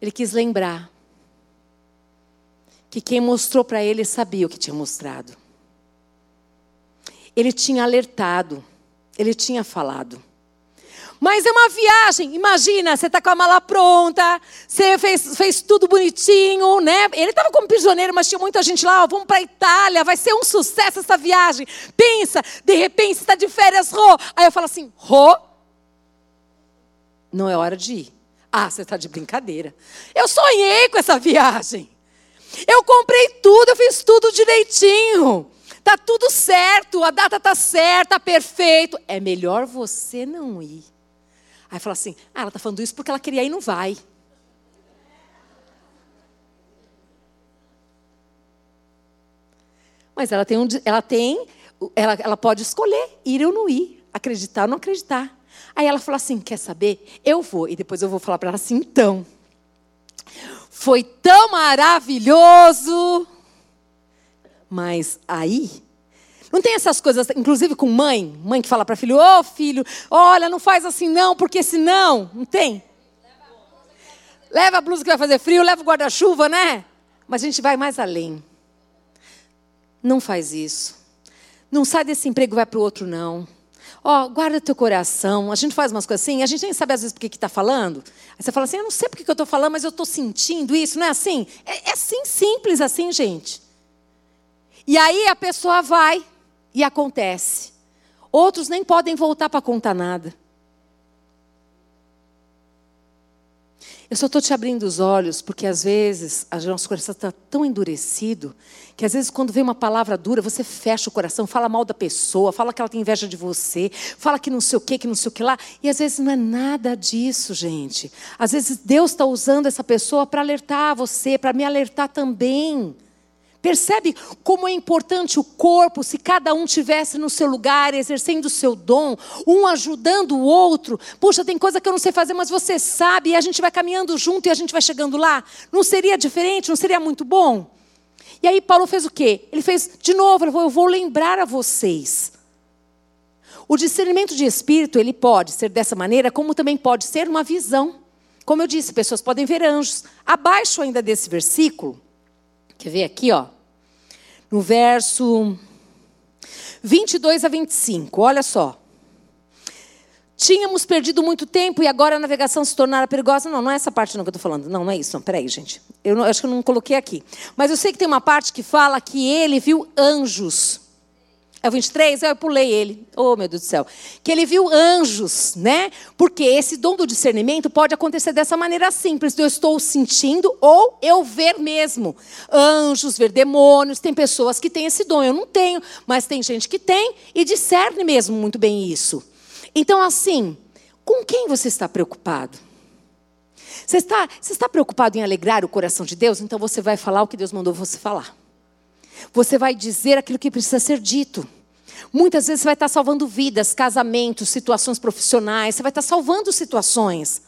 Ele quis lembrar que quem mostrou para ele sabia o que tinha mostrado. Ele tinha alertado, ele tinha falado. Mas é uma viagem. Imagina, você está com a mala pronta, você fez, fez tudo bonitinho, né? Ele estava como prisioneiro, mas tinha muita gente lá. Ó, vamos para a Itália, vai ser um sucesso essa viagem. Pensa, de repente você está de férias, Rô. Aí eu falo assim, Rô, não é hora de ir. Ah, você está de brincadeira. Eu sonhei com essa viagem. Eu comprei tudo, eu fiz tudo direitinho. Tá tudo certo, a data tá certa, tá perfeito. É melhor você não ir. Aí fala assim: ah, ela está falando isso porque ela queria ir e não vai. Mas ela tem, um, ela tem, ela, ela pode escolher ir ou não ir, acreditar ou não acreditar. Aí ela falou assim: quer saber? Eu vou. E depois eu vou falar para ela assim: então. Foi tão maravilhoso. Mas aí não tem essas coisas, inclusive com mãe, mãe que fala para filho: "Ô, oh, filho, olha, não faz assim não, porque senão", não tem? Leva a blusa que vai fazer frio, leva o guarda-chuva, né? Mas a gente vai mais além. Não faz isso. Não sai desse emprego e vai para o outro, não. Ó, oh, guarda teu coração. A gente faz umas coisas assim, a gente nem sabe às vezes por que está falando. Aí você fala assim, eu não sei por que eu estou falando, mas eu estou sentindo isso, não é assim? É, é assim, simples assim, gente. E aí a pessoa vai e acontece. Outros nem podem voltar para contar nada. Eu só estou te abrindo os olhos porque às vezes a nosso coração está tão endurecido que às vezes quando vem uma palavra dura você fecha o coração, fala mal da pessoa, fala que ela tem inveja de você, fala que não sei o que, que não sei o que lá. E às vezes não é nada disso, gente. Às vezes Deus está usando essa pessoa para alertar você, para me alertar também. Percebe como é importante o corpo se cada um tivesse no seu lugar, exercendo o seu dom, um ajudando o outro. Puxa, tem coisa que eu não sei fazer, mas você sabe, e a gente vai caminhando junto e a gente vai chegando lá. Não seria diferente? Não seria muito bom? E aí Paulo fez o quê? Ele fez de novo, ele falou, eu vou lembrar a vocês. O discernimento de espírito, ele pode ser dessa maneira, como também pode ser uma visão. Como eu disse, pessoas podem ver anjos. Abaixo ainda desse versículo, Quer ver aqui, ó? No verso 22 a 25, olha só. Tínhamos perdido muito tempo e agora a navegação se tornara perigosa. Não, não é essa parte não que eu estou falando. Não, não é isso. Não, peraí, gente. Eu, não, eu acho que eu não coloquei aqui. Mas eu sei que tem uma parte que fala que ele viu anjos. É o 23? Eu pulei ele. Oh, meu Deus do céu. Que ele viu anjos, né? Porque esse dom do discernimento pode acontecer dessa maneira simples. Eu estou sentindo ou eu ver mesmo. Anjos, ver demônios. Tem pessoas que têm esse dom. Eu não tenho, mas tem gente que tem e discerne mesmo muito bem isso. Então, assim, com quem você está preocupado? Você está, você está preocupado em alegrar o coração de Deus? Então você vai falar o que Deus mandou você falar. Você vai dizer aquilo que precisa ser dito. Muitas vezes você vai estar salvando vidas, casamentos, situações profissionais, você vai estar salvando situações.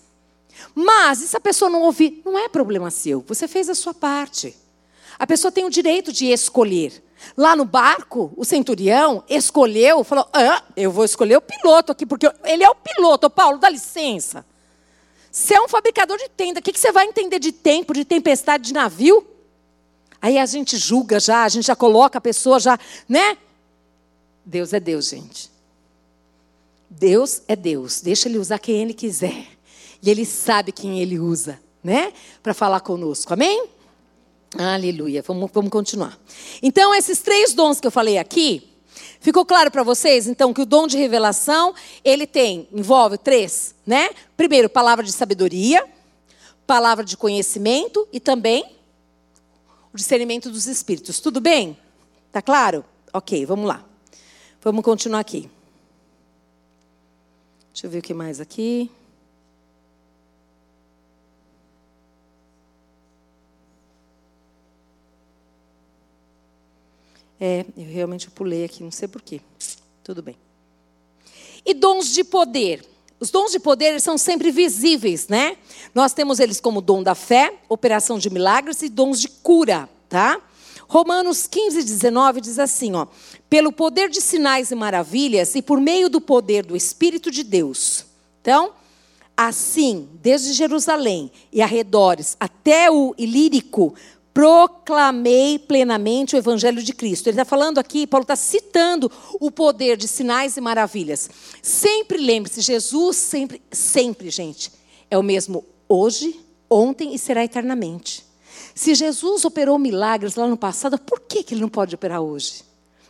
Mas, se a pessoa não ouvir? Não é problema seu, você fez a sua parte. A pessoa tem o direito de escolher. Lá no barco, o centurião escolheu, falou: ah, eu vou escolher o piloto aqui, porque ele é o piloto. Paulo, dá licença. Você é um fabricador de tenda, o que você vai entender de tempo, de tempestade, de navio? Aí a gente julga já, a gente já coloca a pessoa já, né? Deus é Deus, gente. Deus é Deus. Deixa ele usar quem ele quiser. E ele sabe quem ele usa, né? Para falar conosco. Amém? Aleluia. Vamos, vamos continuar. Então, esses três dons que eu falei aqui, ficou claro para vocês, então, que o dom de revelação, ele tem, envolve três, né? Primeiro, palavra de sabedoria, palavra de conhecimento e também o discernimento dos espíritos. Tudo bem? Tá claro? Ok, vamos lá. Vamos continuar aqui. Deixa eu ver o que mais aqui. É, eu realmente pulei aqui, não sei porquê. Tudo bem. E dons de poder. Os dons de poder são sempre visíveis, né? Nós temos eles como dom da fé, operação de milagres e dons de cura, tá? Romanos 15, 19 diz assim, ó: pelo poder de sinais e maravilhas e por meio do poder do Espírito de Deus. Então, assim, desde Jerusalém e arredores até o Ilírico, proclamei plenamente o evangelho de Cristo. Ele está falando aqui, Paulo está citando o poder de sinais e maravilhas. Sempre lembre-se, Jesus sempre, sempre, gente, é o mesmo hoje, ontem e será eternamente. Se Jesus operou milagres lá no passado, por que, que ele não pode operar hoje?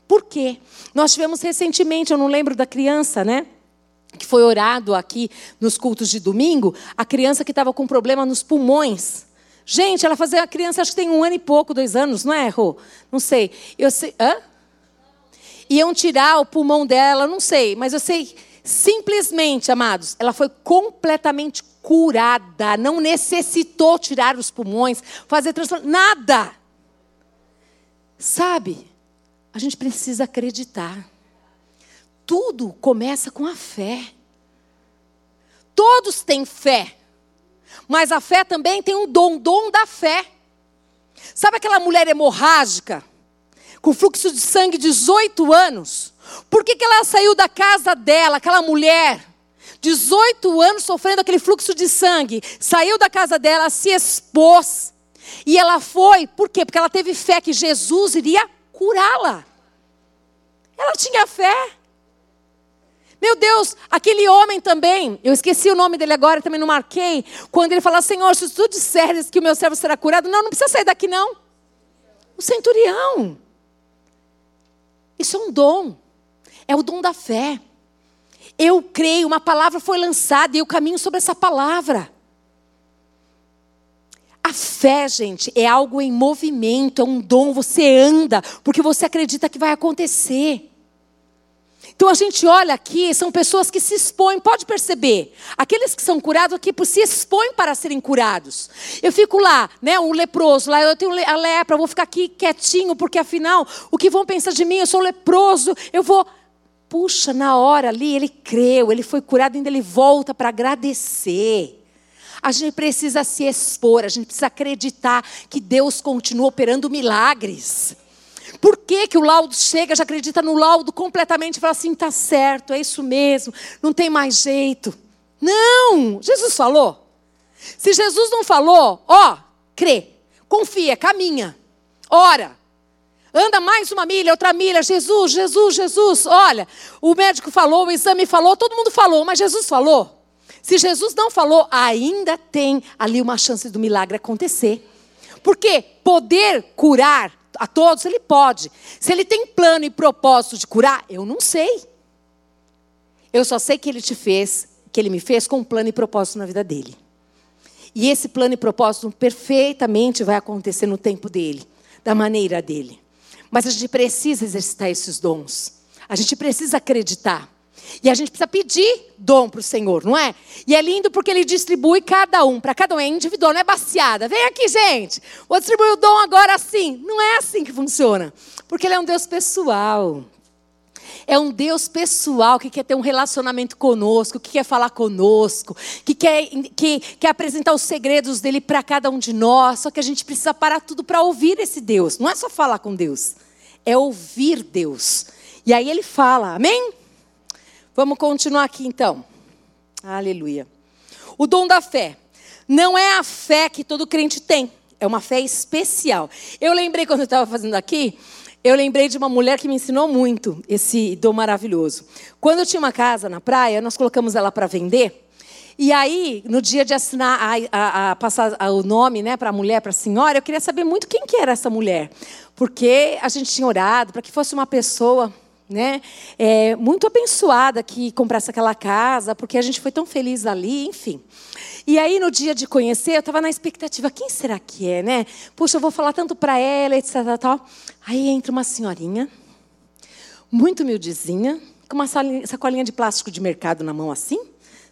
Por quê? Nós tivemos recentemente, eu não lembro da criança, né? Que foi orado aqui nos cultos de domingo, a criança que estava com problema nos pulmões. Gente, ela fazia a criança, acho que tem um ano e pouco, dois anos, não é, Rô? Não sei. Eu sei. Hã? Iam tirar o pulmão dela, não sei, mas eu sei simplesmente, amados, ela foi completamente curada, não necessitou tirar os pulmões, fazer transplante, nada. Sabe? A gente precisa acreditar. Tudo começa com a fé. Todos têm fé. Mas a fé também tem um dom, dom da fé. Sabe aquela mulher hemorrágica, com fluxo de sangue de 18 anos? Por que, que ela saiu da casa dela, aquela mulher, 18 anos sofrendo aquele fluxo de sangue, saiu da casa dela, se expôs, e ela foi, por quê? Porque ela teve fé que Jesus iria curá-la. Ela tinha fé. Meu Deus, aquele homem também, eu esqueci o nome dele agora, também não marquei. Quando ele fala, Senhor, se tu disseres que o meu servo será curado, não, não precisa sair daqui não. O centurião. Isso é um dom. É o dom da fé. Eu creio, uma palavra foi lançada e eu caminho sobre essa palavra. A fé, gente, é algo em movimento, é um dom, você anda, porque você acredita que vai acontecer. Então a gente olha aqui, são pessoas que se expõem, pode perceber. Aqueles que são curados aqui por se expõem para serem curados. Eu fico lá, né, um leproso, lá eu tenho a lepra, vou ficar aqui quietinho, porque afinal, o que vão pensar de mim? Eu sou leproso, eu vou. Puxa, na hora ali, ele creu, ele foi curado, ainda ele volta para agradecer. A gente precisa se expor, a gente precisa acreditar que Deus continua operando milagres. Por que, que o laudo chega, já acredita no laudo completamente e fala assim: está certo, é isso mesmo, não tem mais jeito. Não! Jesus falou. Se Jesus não falou, ó, crê, confia, caminha, ora. Anda mais uma milha, outra milha. Jesus, Jesus, Jesus. Olha, o médico falou, o exame falou, todo mundo falou, mas Jesus falou. Se Jesus não falou, ainda tem ali uma chance do milagre acontecer. Porque poder curar a todos, ele pode. Se ele tem plano e propósito de curar, eu não sei. Eu só sei que ele te fez, que ele me fez com um plano e propósito na vida dele. E esse plano e propósito perfeitamente vai acontecer no tempo dele, da maneira dele. Mas a gente precisa exercitar esses dons. A gente precisa acreditar. E a gente precisa pedir dom para o Senhor, não é? E é lindo porque ele distribui cada um, para cada um, é individual, não é baseada. Vem aqui, gente, vou distribuir o dom agora assim. Não é assim que funciona, porque ele é um Deus pessoal. É um Deus pessoal que quer ter um relacionamento conosco, que quer falar conosco, que quer, que quer apresentar os segredos dele para cada um de nós. Só que a gente precisa parar tudo para ouvir esse Deus. Não é só falar com Deus, é ouvir Deus. E aí ele fala, amém? Vamos continuar aqui então. Aleluia. O dom da fé. Não é a fé que todo crente tem. É uma fé especial. Eu lembrei quando eu estava fazendo aqui, eu lembrei de uma mulher que me ensinou muito esse dom maravilhoso. Quando eu tinha uma casa na praia, nós colocamos ela para vender. E aí, no dia de assinar, a, a, a passar o nome né, para a mulher, para a senhora, eu queria saber muito quem que era essa mulher. Porque a gente tinha orado para que fosse uma pessoa né? É, muito abençoada que comprasse aquela casa, porque a gente foi tão feliz ali, enfim. E aí, no dia de conhecer, eu estava na expectativa, quem será que é, né? Puxa, eu vou falar tanto para ela, etc. Tal. Aí entra uma senhorinha, muito humildezinha, com uma sacolinha de plástico de mercado na mão assim,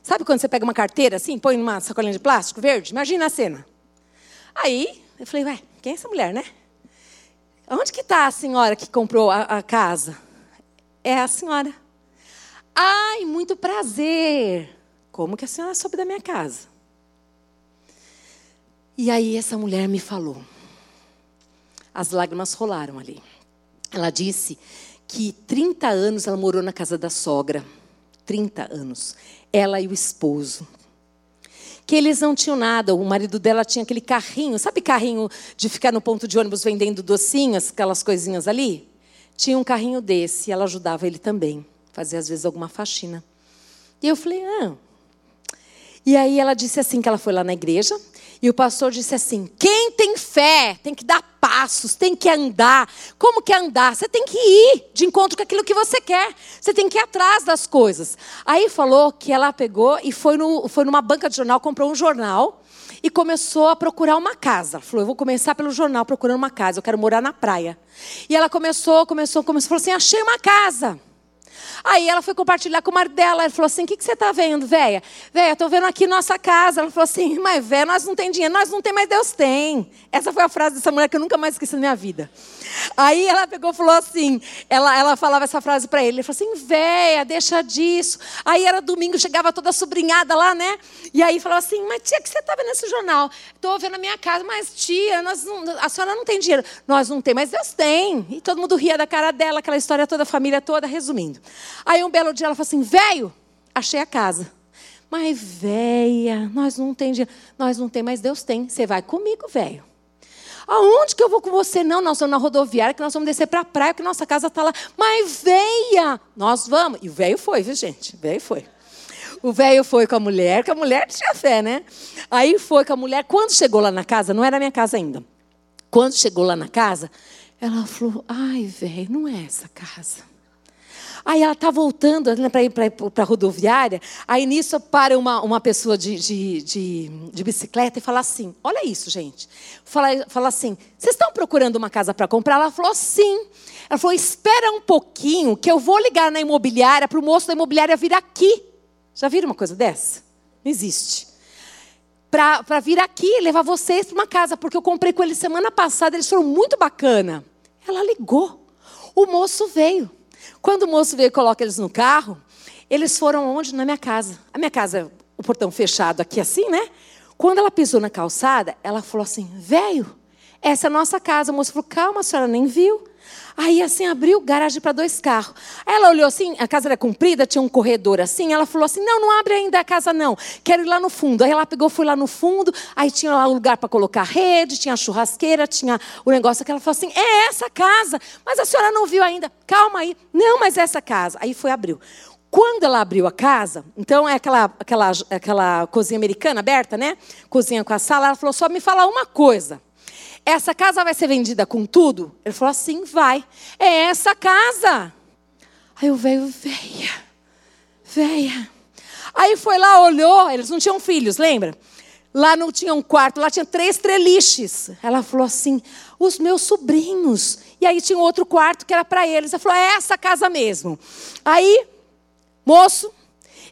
Sabe quando você pega uma carteira assim, põe numa sacolinha de plástico verde? Imagina a cena. Aí, eu falei, ué, quem é essa mulher, né? Onde que está a senhora que comprou a, a casa? É a senhora. Ai, muito prazer. Como que a senhora soube da minha casa? E aí essa mulher me falou. As lágrimas rolaram ali. Ela disse que 30 anos ela morou na casa da sogra. 30 anos. Ela e o esposo. Que eles não tinham nada. O marido dela tinha aquele carrinho, sabe carrinho de ficar no ponto de ônibus vendendo docinhas, aquelas coisinhas ali? Tinha um carrinho desse e ela ajudava ele também. Fazia às vezes alguma faxina. E eu falei, ah. E aí ela disse assim que ela foi lá na igreja e o pastor disse assim: quem tem fé tem que dar passos, tem que andar. Como que é andar? Você tem que ir de encontro com aquilo que você quer. Você tem que ir atrás das coisas. Aí falou que ela pegou e foi, no, foi numa banca de jornal, comprou um jornal e começou a procurar uma casa. falou: eu vou começar pelo jornal procurando uma casa, eu quero morar na praia. E ela começou, começou, começou, falou assim: achei uma casa. Aí ela foi compartilhar com o marido dela. Ele falou assim: O que, que você está vendo, velha? Velha, estou vendo aqui nossa casa. Ela falou assim: Mas, velha, nós não temos dinheiro. Nós não temos, mas Deus tem. Essa foi a frase dessa mulher que eu nunca mais esqueci na minha vida. Aí ela pegou e falou assim: Ela, ela falava essa frase para ele. Ele falou assim: Velha, deixa disso. Aí era domingo, chegava toda sobrinhada lá, né? E aí falou assim: Mas tia, o que você está vendo nesse jornal? Estou vendo a minha casa. Mas tia, nós não, a senhora não tem dinheiro. Nós não temos, mas Deus tem. E todo mundo ria da cara dela, aquela história toda, a família toda, resumindo. Aí um belo dia ela falou assim: velho, achei a casa. Mas, véia, nós não tem dinheiro. Nós não tem, mas Deus tem. Você vai comigo, velho. Aonde que eu vou com você? Não, nós vamos na rodoviária, que nós vamos descer para a praia, que nossa casa está lá. Mas veia, nós vamos. E o velho foi, viu, gente? O velho foi. O velho foi com a mulher, que a mulher tinha fé, né? Aí foi com a mulher. Quando chegou lá na casa, não era minha casa ainda. Quando chegou lá na casa, ela falou: Ai, velho, não é essa casa. Aí ela está voltando né, para ir para a rodoviária. Aí nisso para uma, uma pessoa de, de, de, de, bicicleta e fala assim: Olha isso, gente. Fala, fala assim: Vocês estão procurando uma casa para comprar? Ela falou: Sim. Ela falou: Espera um pouquinho, que eu vou ligar na imobiliária para o moço da imobiliária vir aqui. Já viram uma coisa dessa? Não existe. Para vir aqui levar vocês para uma casa, porque eu comprei com eles semana passada, eles foram muito bacana. Ela ligou. O moço veio. Quando o moço veio e coloca eles no carro, eles foram onde? Na minha casa. A minha casa, o portão fechado aqui assim, né? Quando ela pisou na calçada, ela falou assim: velho, essa é a nossa casa. O moço falou: calma, a senhora nem viu. Aí assim abriu garagem para dois carros. Ela olhou assim, a casa era comprida, tinha um corredor assim. Ela falou assim: "Não, não abre ainda a casa não. Quero ir lá no fundo". Aí ela pegou, foi lá no fundo. Aí tinha lá o lugar para colocar rede, tinha churrasqueira, tinha o negócio que ela falou assim: "É essa casa". Mas a senhora não viu ainda. Calma aí. Não, mas é essa casa. Aí foi abriu. Quando ela abriu a casa, então é aquela, aquela, aquela cozinha americana aberta, né? Cozinha com a sala. Ela falou: só me fala uma coisa. Essa casa vai ser vendida com tudo? Ele falou assim: vai. É essa casa. Aí o velho, veia, veia. Aí foi lá, olhou, eles não tinham filhos, lembra? Lá não tinha um quarto, lá tinha três treliches. Ela falou assim: os meus sobrinhos. E aí tinha outro quarto que era para eles. Ela falou: é essa casa mesmo. Aí, moço,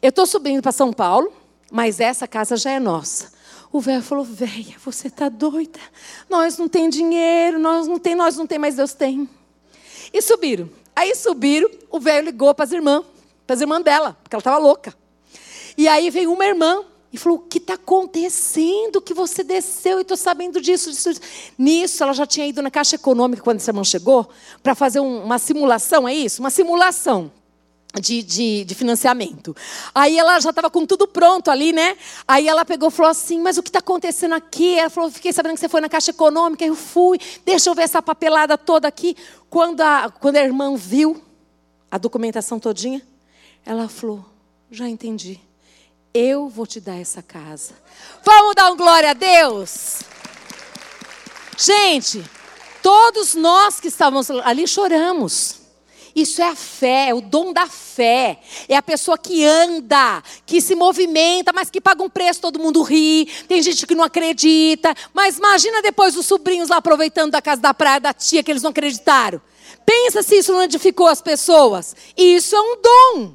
eu estou subindo para São Paulo, mas essa casa já é nossa. O velho falou: "Velha, você tá doida? Nós não tem dinheiro, nós não tem, nós não tem, mas Deus tem". E subiram. Aí subiram, o velho ligou para as irmãs, para as irmãs dela, porque ela estava louca. E aí veio uma irmã e falou: O que está acontecendo? Que você desceu e estou sabendo disso, disso, disso. Nisso, ela já tinha ido na Caixa Econômica quando essa irmã chegou, para fazer um, uma simulação, é isso? Uma simulação de, de, de, financiamento. Aí ela já estava com tudo pronto ali, né? Aí ela pegou e falou assim: Mas o que está acontecendo aqui? Ela falou: Fiquei sabendo que você foi na Caixa Econômica. Eu fui, deixa eu ver essa papelada toda aqui. Quando a, quando a irmã viu a documentação todinha, ela falou: Já entendi. Eu vou te dar essa casa. Vamos dar um glória a Deus? Gente, todos nós que estávamos ali choramos. Isso é a fé, é o dom da fé. É a pessoa que anda, que se movimenta, mas que paga um preço, todo mundo ri. Tem gente que não acredita. Mas imagina depois os sobrinhos lá aproveitando da casa da praia da tia que eles não acreditaram. Pensa se isso não edificou as pessoas. Isso é um dom.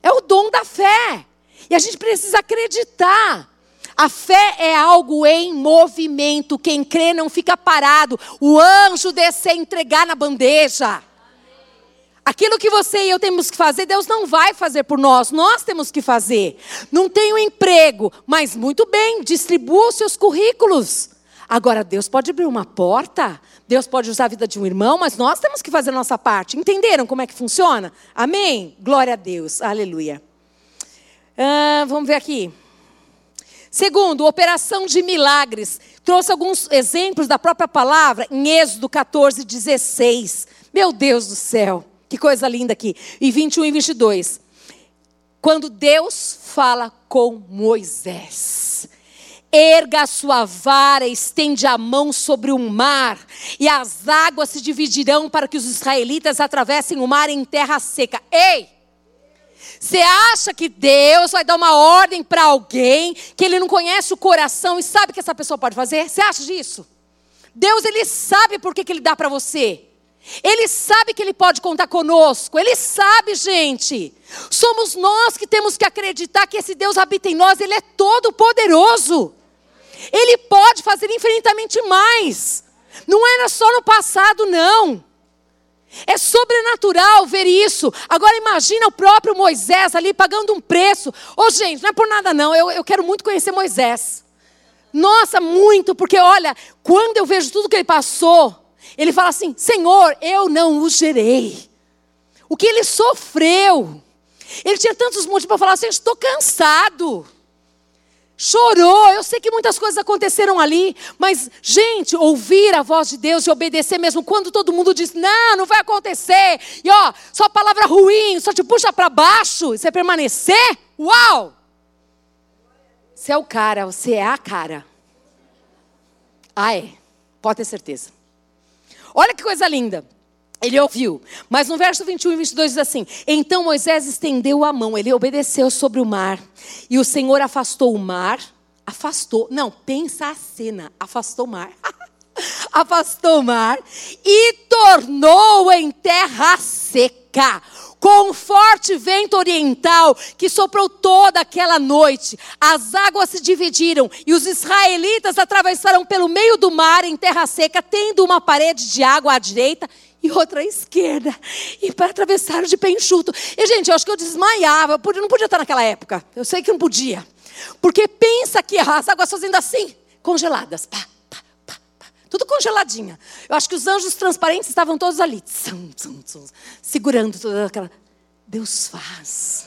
É o dom da fé. E a gente precisa acreditar. A fé é algo em movimento. Quem crê não fica parado. O anjo descer entregar na bandeja. Aquilo que você e eu temos que fazer, Deus não vai fazer por nós, nós temos que fazer. Não tenho emprego, mas muito bem, distribua os seus currículos. Agora, Deus pode abrir uma porta, Deus pode usar a vida de um irmão, mas nós temos que fazer a nossa parte. Entenderam como é que funciona? Amém? Glória a Deus, aleluia. Ah, vamos ver aqui. Segundo, operação de milagres. Trouxe alguns exemplos da própria palavra em Êxodo 14, 16. Meu Deus do céu. Que coisa linda aqui. E 21 e 22. Quando Deus fala com Moisés. Erga a sua vara, estende a mão sobre o mar, e as águas se dividirão para que os israelitas atravessem o mar em terra seca. Ei! Você acha que Deus vai dar uma ordem para alguém que ele não conhece o coração e sabe que essa pessoa pode fazer? Você acha disso? Deus, ele sabe por que, que ele dá para você. Ele sabe que Ele pode contar conosco. Ele sabe, gente. Somos nós que temos que acreditar que esse Deus habita em nós. Ele é todo poderoso. Ele pode fazer infinitamente mais. Não era só no passado, não. É sobrenatural ver isso. Agora imagina o próprio Moisés ali pagando um preço. Ô oh, gente, não é por nada não. Eu, eu quero muito conhecer Moisés. Nossa, muito, porque olha, quando eu vejo tudo que ele passou, ele fala assim: Senhor, eu não o gerei. O que ele sofreu. Ele tinha tantos motivos para falar assim: estou cansado. Chorou, eu sei que muitas coisas aconteceram ali, mas, gente, ouvir a voz de Deus e obedecer mesmo quando todo mundo diz, não, não vai acontecer, e ó, só palavra ruim, só te puxa para baixo, e você permanecer, uau! Você é o cara, você é a cara. Ah, é, pode ter certeza. Olha que coisa linda. Ele ouviu. Mas no verso 21 e 22 diz assim: Então Moisés estendeu a mão, ele obedeceu sobre o mar. E o Senhor afastou o mar. Afastou. Não, pensa a cena. Afastou o mar. [laughs] afastou o mar e tornou em terra seca com um forte vento oriental que soprou toda aquela noite. As águas se dividiram e os israelitas atravessaram pelo meio do mar em terra seca, tendo uma parede de água à direita e outra à esquerda. E para atravessar de pé enxuto. E, gente, eu acho que eu desmaiava. Eu não podia estar naquela época. Eu sei que não podia. Porque pensa que as águas fazendo assim, congeladas. Pá. Tudo congeladinha. Eu acho que os anjos transparentes estavam todos ali. Tsum, tsum, tsum, segurando toda aquela. Deus faz.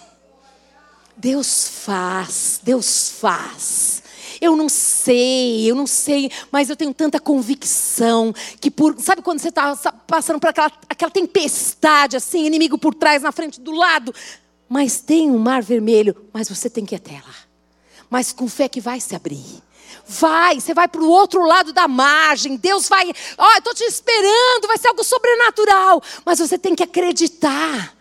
Deus faz. Deus faz. Eu não sei, eu não sei, mas eu tenho tanta convicção que por. Sabe quando você está passando por aquela, aquela tempestade, assim, inimigo por trás, na frente, do lado? Mas tem um mar vermelho, mas você tem que ir até lá. Mas com fé que vai se abrir. Vai, você vai para o outro lado da margem. Deus vai, ó, oh, estou te esperando, vai ser algo sobrenatural. Mas você tem que acreditar.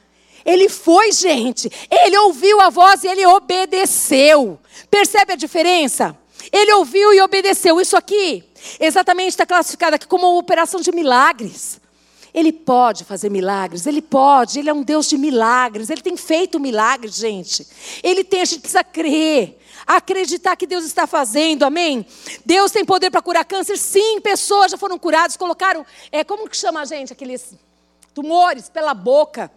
Ele foi, gente. Ele ouviu a voz e ele obedeceu. Percebe a diferença? Ele ouviu e obedeceu. Isso aqui, exatamente está classificado aqui como uma operação de milagres. Ele pode fazer milagres, ele pode, ele é um Deus de milagres, ele tem feito milagres, gente. Ele tem, a gente precisa crer, acreditar que Deus está fazendo, amém? Deus tem poder para curar câncer, sim, pessoas já foram curadas, colocaram, é, como que chama a gente, aqueles tumores pela boca.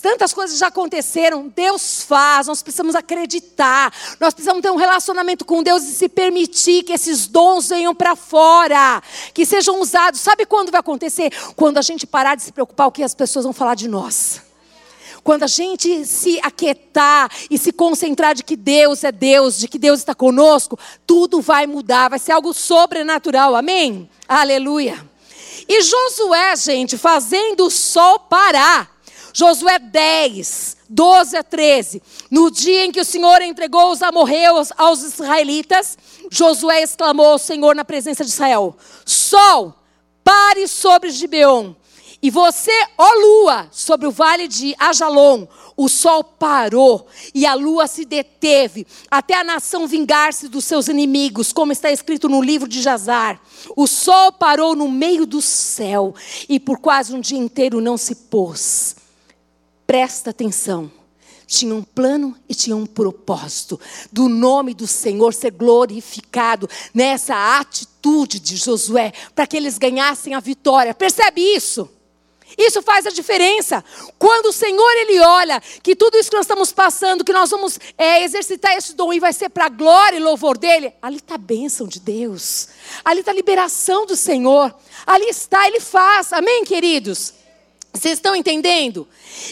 Tantas coisas já aconteceram, Deus faz, nós precisamos acreditar, nós precisamos ter um relacionamento com Deus e se permitir que esses dons venham para fora, que sejam usados. Sabe quando vai acontecer? Quando a gente parar de se preocupar o que as pessoas vão falar de nós. Quando a gente se aquietar e se concentrar de que Deus é Deus, de que Deus está conosco, tudo vai mudar, vai ser algo sobrenatural, amém? Aleluia. E Josué, gente, fazendo o sol parar. Josué 10, 12 a 13. No dia em que o Senhor entregou os amorreus aos israelitas, Josué exclamou ao Senhor na presença de Israel: Sol, pare sobre Gibeon. E você, ó lua, sobre o vale de Ajalon, o sol parou e a lua se deteve, até a nação vingar-se dos seus inimigos, como está escrito no livro de Jazar. O sol parou no meio do céu e por quase um dia inteiro não se pôs. Presta atenção. tinha um plano e tinha um propósito do nome do Senhor ser glorificado nessa atitude de Josué, para que eles ganhassem a vitória. Percebe isso? Isso faz a diferença. Quando o Senhor ele olha que tudo isso que nós estamos passando, que nós vamos é, exercitar esse dom e vai ser para a glória e louvor dele, ali está a bênção de Deus, ali está a liberação do Senhor, ali está, ele faz. Amém, queridos? Vocês estão entendendo?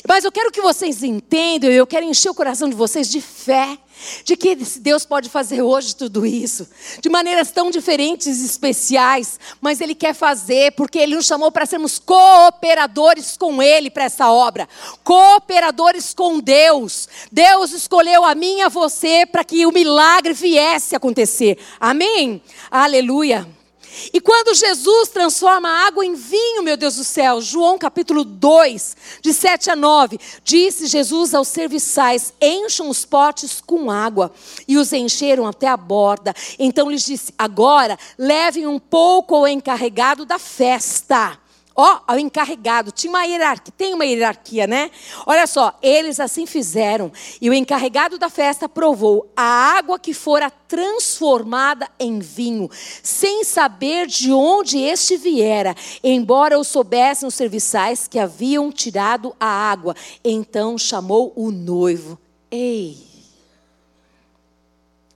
Mas eu quero que vocês entendam, eu quero encher o coração de vocês de fé de que Deus pode fazer hoje tudo isso, de maneiras tão diferentes e especiais, mas Ele quer fazer, porque Ele nos chamou para sermos cooperadores com Ele para essa obra, cooperadores com Deus. Deus escolheu a mim e a você para que o milagre viesse a acontecer. Amém? Aleluia. E quando Jesus transforma a água em vinho, meu Deus do céu, João capítulo 2, de 7 a 9, disse Jesus aos serviçais: encham os potes com água. E os encheram até a borda. Então lhes disse: agora levem um pouco ao encarregado da festa Ó, ao encarregado, tinha uma hierarquia, tem uma hierarquia, né? Olha só, eles assim fizeram. E o encarregado da festa provou a água que fora transformada em vinho, sem saber de onde este viera, embora o soubessem os serviçais que haviam tirado a água. Então chamou o noivo. Ei!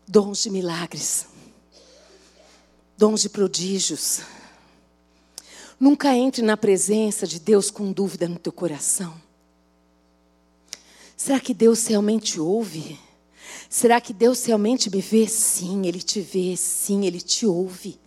Dons de milagres, dons de prodígios Nunca entre na presença de Deus com dúvida no teu coração. Será que Deus realmente ouve? Será que Deus realmente me vê? Sim, Ele te vê, sim, Ele te ouve.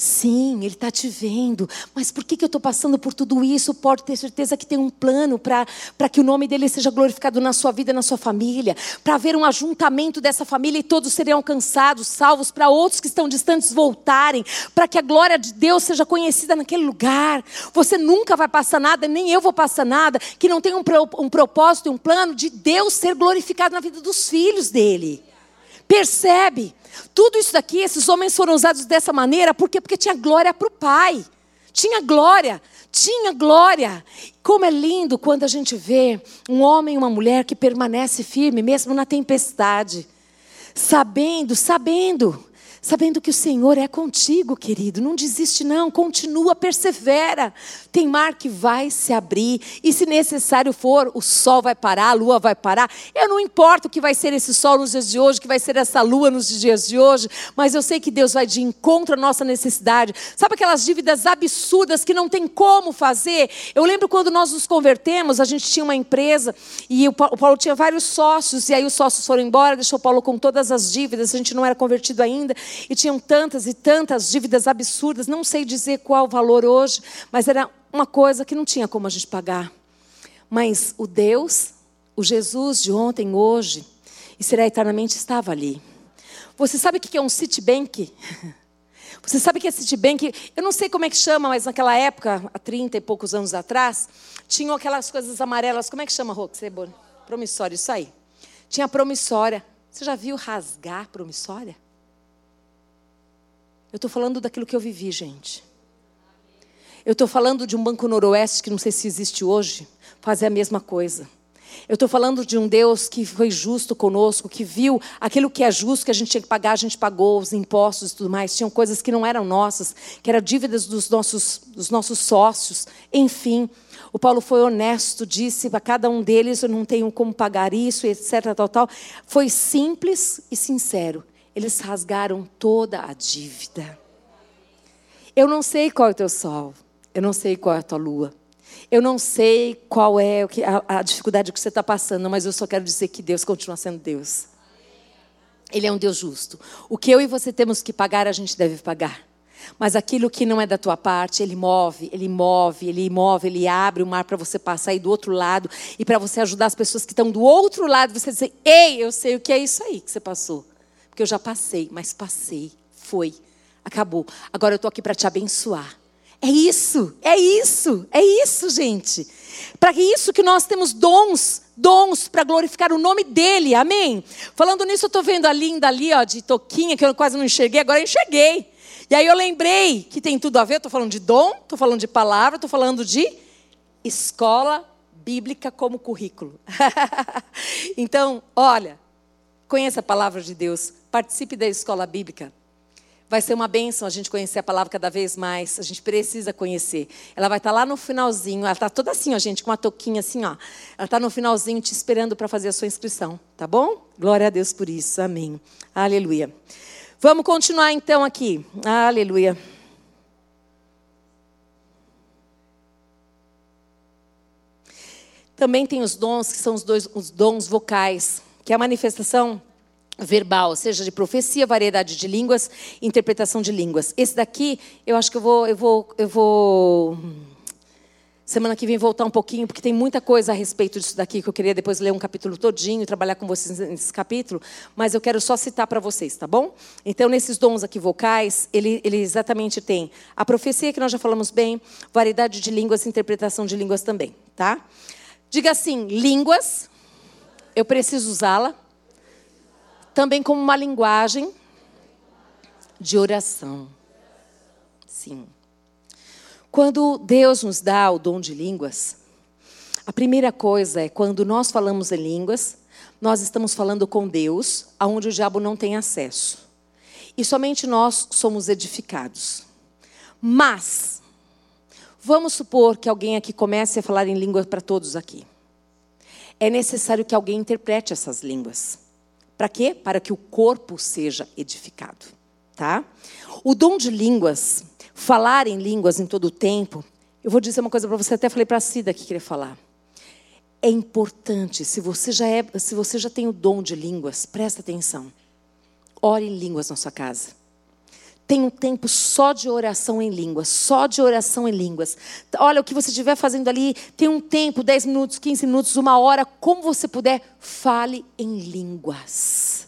Sim, Ele está te vendo. Mas por que, que eu estou passando por tudo isso? Pode ter certeza que tem um plano para que o nome dele seja glorificado na sua vida, na sua família. Para haver um ajuntamento dessa família e todos serem alcançados, salvos, para outros que estão distantes voltarem. Para que a glória de Deus seja conhecida naquele lugar. Você nunca vai passar nada, nem eu vou passar nada, que não tenha um, um propósito e um plano de Deus ser glorificado na vida dos filhos dele. Percebe? Tudo isso daqui, esses homens foram usados dessa maneira, por quê? Porque tinha glória para o Pai. Tinha glória, tinha glória. Como é lindo quando a gente vê um homem e uma mulher que permanece firme, mesmo na tempestade. Sabendo, sabendo sabendo que o Senhor é contigo, querido. Não desiste, não, continua, persevera. Tem mar que vai se abrir, e se necessário for, o sol vai parar, a lua vai parar. Eu não importo o que vai ser esse sol nos dias de hoje, que vai ser essa lua nos dias de hoje, mas eu sei que Deus vai de encontro à nossa necessidade. Sabe aquelas dívidas absurdas que não tem como fazer? Eu lembro quando nós nos convertemos, a gente tinha uma empresa e o Paulo tinha vários sócios, e aí os sócios foram embora, deixou o Paulo com todas as dívidas, a gente não era convertido ainda e tinham tantas e tantas dívidas absurdas, não sei dizer qual o valor hoje, mas era uma coisa que não tinha como a gente pagar. Mas o Deus, o Jesus de ontem, hoje e será eternamente estava ali. Você sabe o que é um Citibank? [laughs] Você sabe que é Citibank? Eu não sei como é que chama, mas naquela época, há 30 e poucos anos atrás, tinham aquelas coisas amarelas. Como é que chama, Rô? Promissória, isso aí. Tinha promissória. Você já viu rasgar promissória? Eu estou falando daquilo que eu vivi, gente. Eu estou falando de um Banco Noroeste que não sei se existe hoje, fazer a mesma coisa. Eu estou falando de um Deus que foi justo conosco, que viu aquilo que é justo, que a gente tinha que pagar, a gente pagou, os impostos e tudo mais. Tinham coisas que não eram nossas, que eram dívidas dos nossos, dos nossos sócios. Enfim, o Paulo foi honesto, disse para cada um deles: Eu não tenho como pagar isso, etc. Tal, tal. Foi simples e sincero. Eles rasgaram toda a dívida. Eu não sei qual é o teu sol, eu não sei qual é a tua lua, eu não sei qual é a, dificuldade que você está passando, mas eu só quero dizer que Deus continua sendo Deus. Ele é um Deus justo. O que eu e você temos que pagar, a gente deve pagar. Mas aquilo que não é da tua parte, ele move, ele move, ele move, ele abre o mar para você passar aí do outro lado e para você ajudar as pessoas que estão do outro lado, você dizer: "Ei, eu sei o que é isso aí que você passou" porque eu já passei, mas passei, foi, acabou. Agora eu estou aqui para te abençoar. É isso, é isso, é isso, gente. Para isso que nós temos dons, dons para glorificar o nome dele, amém? Falando nisso, eu estou vendo a linda ali, ó, de toquinha, que eu quase não enxerguei, agora eu enxerguei. E aí eu lembrei que tem tudo a ver, estou falando de dom, estou falando de palavra, estou falando de escola bíblica como currículo. [laughs] então, olha, conheça a palavra de Deus, participe da escola bíblica. Vai ser uma bênção a gente conhecer a palavra cada vez mais. A gente precisa conhecer. Ela vai estar lá no finalzinho. Ela está toda assim, ó, gente, com uma touquinha assim, ó. Ela está no finalzinho te esperando para fazer a sua inscrição. Tá bom? Glória a Deus por isso. Amém. Aleluia. Vamos continuar então aqui. Aleluia. Também tem os dons, que são os, dois, os dons vocais, que é a manifestação verbal, seja de profecia, variedade de línguas, interpretação de línguas. Esse daqui, eu acho que eu vou, eu vou, eu vou semana que vem voltar um pouquinho, porque tem muita coisa a respeito disso daqui que eu queria depois ler um capítulo todinho trabalhar com vocês nesse capítulo, mas eu quero só citar para vocês, tá bom? Então, nesses dons aqui vocais, ele, ele exatamente tem a profecia que nós já falamos bem, variedade de línguas, interpretação de línguas também, tá? Diga assim: línguas, eu preciso usá-la também como uma linguagem de oração. Sim. Quando Deus nos dá o dom de línguas, a primeira coisa é quando nós falamos em línguas, nós estamos falando com Deus, aonde o diabo não tem acesso. E somente nós somos edificados. Mas Vamos supor que alguém aqui comece a falar em língua para todos aqui. É necessário que alguém interprete essas línguas. Para quê? Para que o corpo seja edificado, tá? O dom de línguas, falar em línguas em todo o tempo. Eu vou dizer uma coisa para você, até falei para a Cida que queria falar. É importante, se você já é, se você já tem o dom de línguas, presta atenção. Ore em línguas na sua casa. Tem um tempo só de oração em línguas, só de oração em línguas. Olha, o que você estiver fazendo ali, tem um tempo, 10 minutos, 15 minutos, uma hora, como você puder, fale em línguas.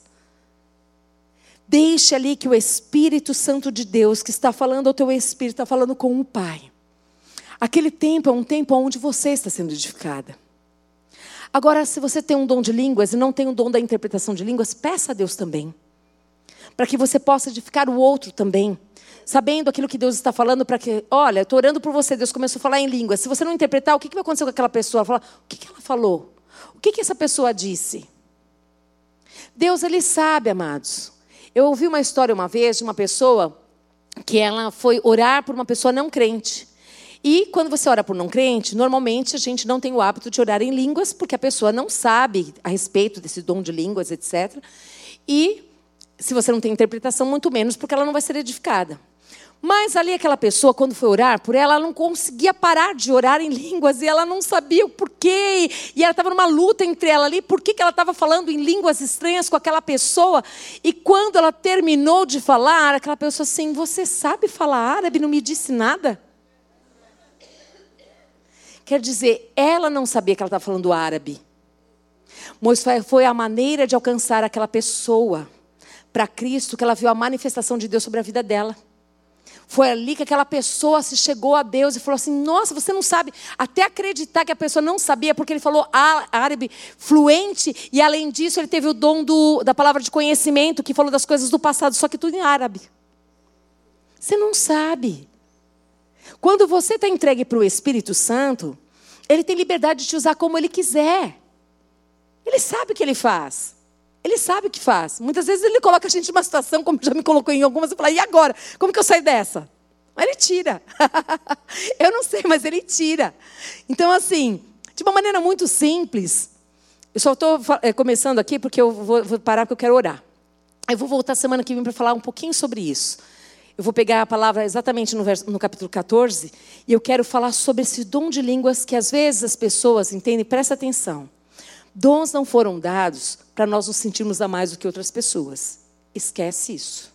Deixe ali que o Espírito Santo de Deus, que está falando ao teu espírito, está falando com o Pai. Aquele tempo é um tempo onde você está sendo edificada. Agora, se você tem um dom de línguas e não tem o dom da interpretação de línguas, peça a Deus também para que você possa edificar o outro também. Sabendo aquilo que Deus está falando, para que, olha, estou orando por você, Deus começou a falar em língua. Se você não interpretar, o que, vai acontecer com aquela pessoa? O que, que ela falou? O que, que essa pessoa disse? Deus, Ele sabe, amados. Eu ouvi uma história uma vez de uma pessoa que ela foi orar por uma pessoa não crente. E quando você ora por não crente, normalmente a gente não tem o hábito de orar em línguas, porque a pessoa não sabe a respeito desse dom de línguas, etc. E se você não tem interpretação, muito menos, porque ela não vai ser edificada. Mas ali aquela pessoa, quando foi orar por ela, ela não conseguia parar de orar em línguas e ela não sabia o porquê. E ela estava numa luta entre ela ali, por que, que ela estava falando em línguas estranhas com aquela pessoa. E quando ela terminou de falar, aquela pessoa assim: Você sabe falar árabe? Não me disse nada? Quer dizer, ela não sabia que ela estava falando árabe. Mas foi a maneira de alcançar aquela pessoa para Cristo que ela viu a manifestação de Deus sobre a vida dela. Foi ali que aquela pessoa se chegou a Deus e falou assim: Nossa, você não sabe. Até acreditar que a pessoa não sabia, porque ele falou árabe fluente, e além disso, ele teve o dom do, da palavra de conhecimento, que falou das coisas do passado, só que tudo em árabe. Você não sabe. Quando você está entregue para o Espírito Santo, ele tem liberdade de te usar como ele quiser. Ele sabe o que ele faz. Ele sabe o que faz. Muitas vezes ele coloca a gente numa situação, como já me colocou em algumas, e fala, e agora? Como que eu saio dessa? Mas ele tira. [laughs] eu não sei, mas ele tira. Então, assim, de uma maneira muito simples, eu só estou é, começando aqui porque eu vou, vou parar porque eu quero orar. Eu vou voltar semana que vem para falar um pouquinho sobre isso. Eu vou pegar a palavra exatamente no, verso, no, capítulo 14 e eu quero falar sobre esse dom de línguas que às vezes as pessoas entendem, presta atenção. Dons não foram dados para nós nos sentirmos a mais do que outras pessoas. Esquece isso.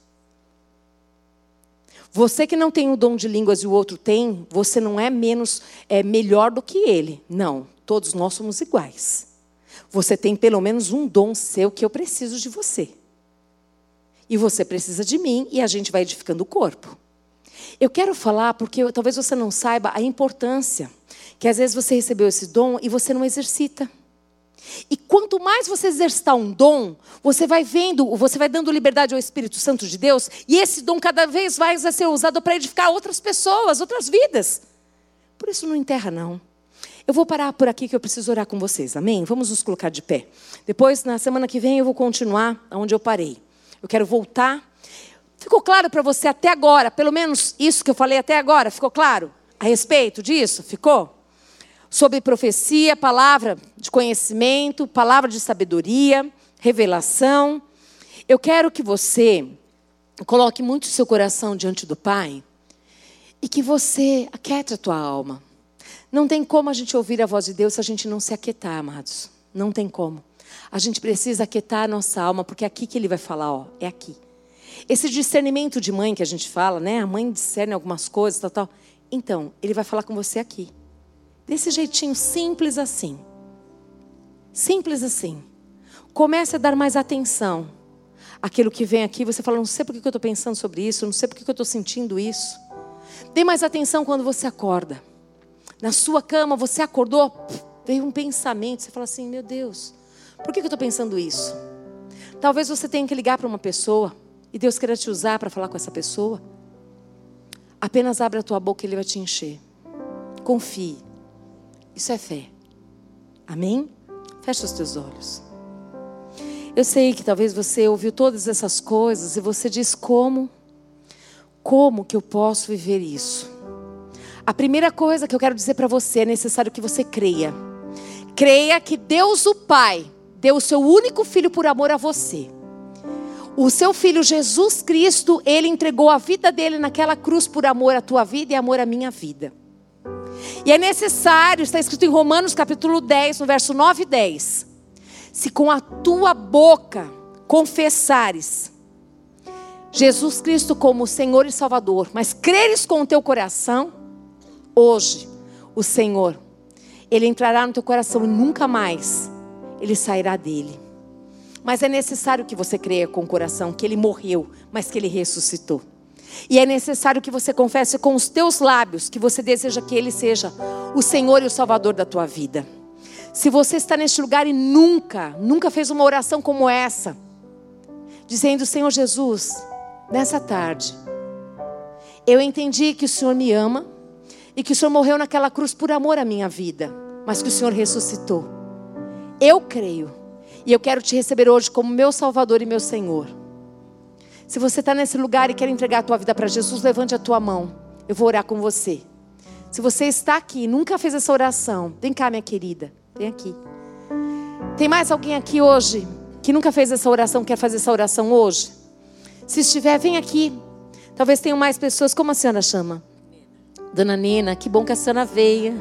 Você que não tem o dom de línguas e o outro tem, você não é menos é melhor do que ele. Não, todos nós somos iguais. Você tem pelo menos um dom seu que eu preciso de você. E você precisa de mim e a gente vai edificando o corpo. Eu quero falar porque talvez você não saiba a importância que às vezes você recebeu esse dom e você não exercita. E quanto mais você exercitar um dom, você vai vendo, você vai dando liberdade ao Espírito Santo de Deus, e esse dom cada vez mais vai ser usado para edificar outras pessoas, outras vidas. Por isso não enterra, não. Eu vou parar por aqui que eu preciso orar com vocês, amém? Vamos nos colocar de pé. Depois, na semana que vem, eu vou continuar onde eu parei. Eu quero voltar. Ficou claro para você até agora, pelo menos isso que eu falei até agora, ficou claro? A respeito disso? Ficou? Sobre profecia, palavra de conhecimento, palavra de sabedoria, revelação. Eu quero que você coloque muito o seu coração diante do Pai e que você aquiete a tua alma. Não tem como a gente ouvir a voz de Deus se a gente não se aquietar, amados. Não tem como. A gente precisa aquietar a nossa alma, porque é aqui que ele vai falar, ó, é aqui. Esse discernimento de mãe que a gente fala, né? A mãe discerne algumas coisas, tal, tal. Então, ele vai falar com você aqui. Desse jeitinho simples assim. Simples assim. Comece a dar mais atenção àquilo que vem aqui. Você fala, não sei por que eu estou pensando sobre isso, não sei por que eu estou sentindo isso. Dê mais atenção quando você acorda. Na sua cama, você acordou, veio um pensamento, você fala assim: meu Deus, por que eu estou pensando isso? Talvez você tenha que ligar para uma pessoa e Deus queira te usar para falar com essa pessoa. Apenas abre a tua boca e Ele vai te encher. Confie. Isso é fé. Amém? Fecha os teus olhos. Eu sei que talvez você ouviu todas essas coisas e você diz como, como que eu posso viver isso? A primeira coisa que eu quero dizer para você é necessário que você creia. Creia que Deus o Pai deu o seu único filho por amor a você. O seu filho Jesus Cristo, ele entregou a vida dele naquela cruz por amor à tua vida e amor à minha vida. E é necessário, está escrito em Romanos capítulo 10, no verso 9 e 10. Se com a tua boca confessares Jesus Cristo como Senhor e Salvador, mas creres com o teu coração Hoje, o Senhor, Ele entrará no teu coração e nunca mais Ele sairá dele. Mas é necessário que você creia com o coração que Ele morreu, mas que Ele ressuscitou. E é necessário que você confesse com os teus lábios que você deseja que Ele seja o Senhor e o Salvador da tua vida. Se você está neste lugar e nunca, nunca fez uma oração como essa, dizendo: Senhor Jesus, nessa tarde, eu entendi que o Senhor me ama e que o Senhor morreu naquela cruz por amor à minha vida, mas que o Senhor ressuscitou. Eu creio e eu quero te receber hoje como meu Salvador e meu Senhor. Se você está nesse lugar e quer entregar a tua vida para Jesus, levante a tua mão. Eu vou orar com você. Se você está aqui, nunca fez essa oração, vem cá, minha querida, vem aqui. Tem mais alguém aqui hoje que nunca fez essa oração, quer fazer essa oração hoje? Se estiver, vem aqui. Talvez tenham mais pessoas. Como a senhora chama? Dona Nena, que bom que a senhora veio.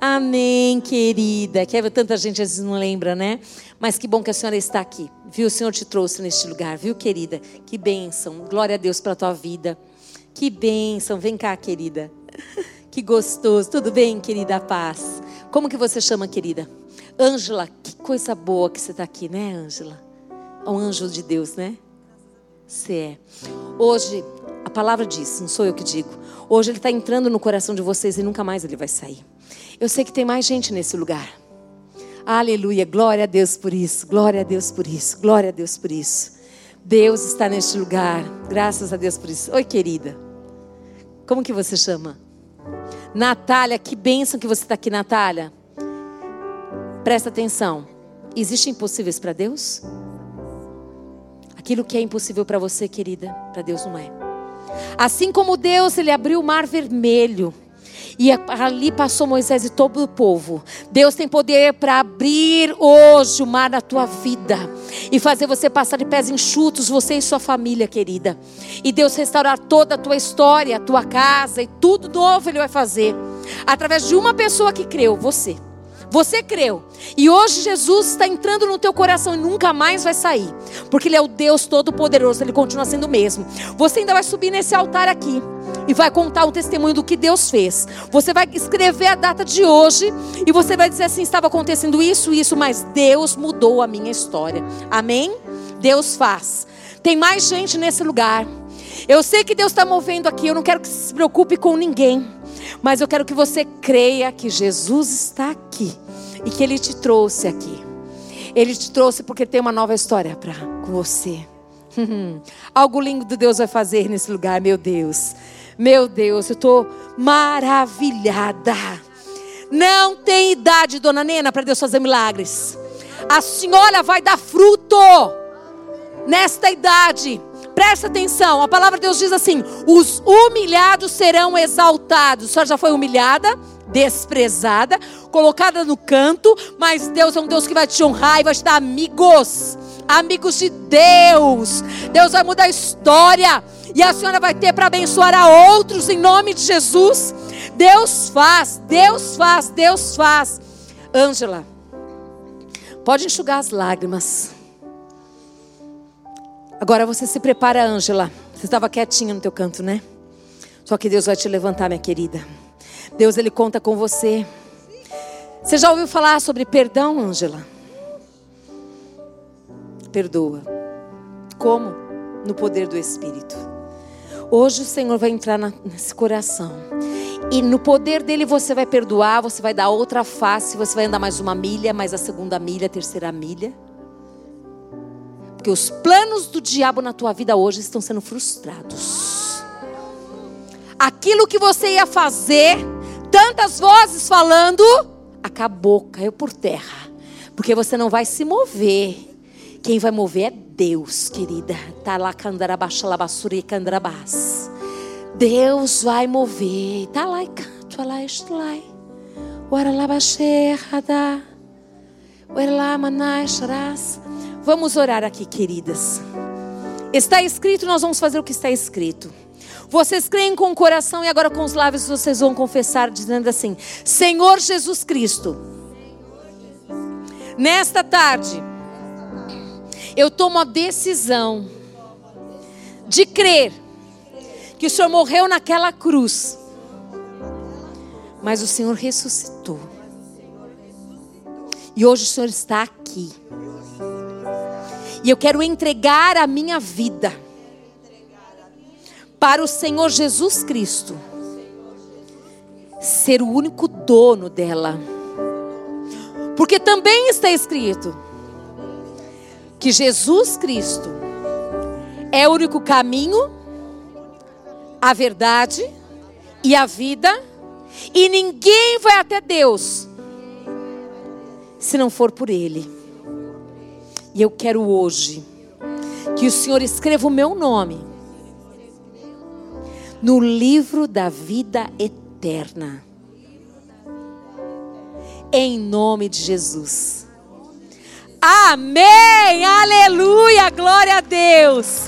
Amém, querida. Que tanta gente às vezes não lembra, né? Mas que bom que a senhora está aqui. Viu? O Senhor te trouxe neste lugar, viu, querida? Que bênção. Glória a Deus pela tua vida. Que bênção. Vem cá, querida. Que gostoso. Tudo bem, querida? Paz. Como que você chama, querida? Ângela. Que coisa boa que você está aqui, né, Ângela? Um anjo de Deus, né? Você é. Hoje, a palavra diz, não sou eu que digo. Hoje ele está entrando no coração de vocês e nunca mais ele vai sair. Eu sei que tem mais gente nesse lugar. Aleluia, glória a Deus por isso, glória a Deus por isso, glória a Deus por isso. Deus está neste lugar, graças a Deus por isso. Oi, querida. Como que você chama? Natália, que bênção que você está aqui, Natália. Presta atenção. Existem impossíveis para Deus? Aquilo que é impossível para você, querida, para Deus não é. Assim como Deus, ele abriu o mar vermelho. E ali passou Moisés e todo o povo. Deus tem poder para abrir hoje o mar na tua vida e fazer você passar de pés enxutos, você e sua família, querida. E Deus restaurar toda a tua história, a tua casa e tudo novo Ele vai fazer através de uma pessoa que creu, você. Você creu. E hoje Jesus está entrando no teu coração e nunca mais vai sair. Porque Ele é o Deus Todo-Poderoso, Ele continua sendo o mesmo. Você ainda vai subir nesse altar aqui e vai contar um testemunho do que Deus fez. Você vai escrever a data de hoje e você vai dizer assim: estava acontecendo isso, isso, mas Deus mudou a minha história. Amém? Deus faz. Tem mais gente nesse lugar. Eu sei que Deus está movendo aqui. Eu não quero que se preocupe com ninguém. Mas eu quero que você creia que Jesus está aqui e que Ele te trouxe aqui. Ele te trouxe porque tem uma nova história para com você. [laughs] Algo lindo Deus vai fazer nesse lugar, meu Deus. Meu Deus, eu estou maravilhada. Não tem idade, dona Nena, para Deus fazer milagres. A senhora vai dar fruto nesta idade. Presta atenção, a palavra de Deus diz assim: os humilhados serão exaltados. A senhora já foi humilhada, desprezada, colocada no canto, mas Deus é um Deus que vai te honrar e vai te dar amigos, amigos de Deus. Deus vai mudar a história e a senhora vai ter para abençoar a outros em nome de Jesus. Deus faz, Deus faz, Deus faz. Ângela, pode enxugar as lágrimas. Agora você se prepara, Ângela. Você estava quietinha no teu canto, né? Só que Deus vai te levantar, minha querida. Deus ele conta com você. Você já ouviu falar sobre perdão, Ângela? Perdoa. Como? No poder do Espírito. Hoje o Senhor vai entrar nesse coração. E no poder dele você vai perdoar, você vai dar outra face, você vai andar mais uma milha, mais a segunda milha, a terceira milha. Porque os planos do diabo na tua vida hoje estão sendo frustrados. Aquilo que você ia fazer, tantas vozes falando, acabou, caiu por terra. Porque você não vai se mover. Quem vai mover é Deus, querida. Tá lá candarabashalabasuri candarabás. Deus vai mover. Tá lá e canto, lá estlai. Waralabaxerrada. Waralamanai Vamos orar aqui, queridas. Está escrito, nós vamos fazer o que está escrito. Vocês creem com o coração e agora com os lábios vocês vão confessar, dizendo assim: Senhor Jesus Cristo, nesta tarde, eu tomo a decisão de crer que o Senhor morreu naquela cruz, mas o Senhor ressuscitou. E hoje o Senhor está aqui. E eu quero entregar a minha vida para o Senhor Jesus Cristo ser o único dono dela. Porque também está escrito que Jesus Cristo é o único caminho, a verdade e a vida, e ninguém vai até Deus se não for por Ele. E eu quero hoje que o Senhor escreva o meu nome no livro da vida eterna. Em nome de Jesus. Amém! Aleluia! Glória a Deus!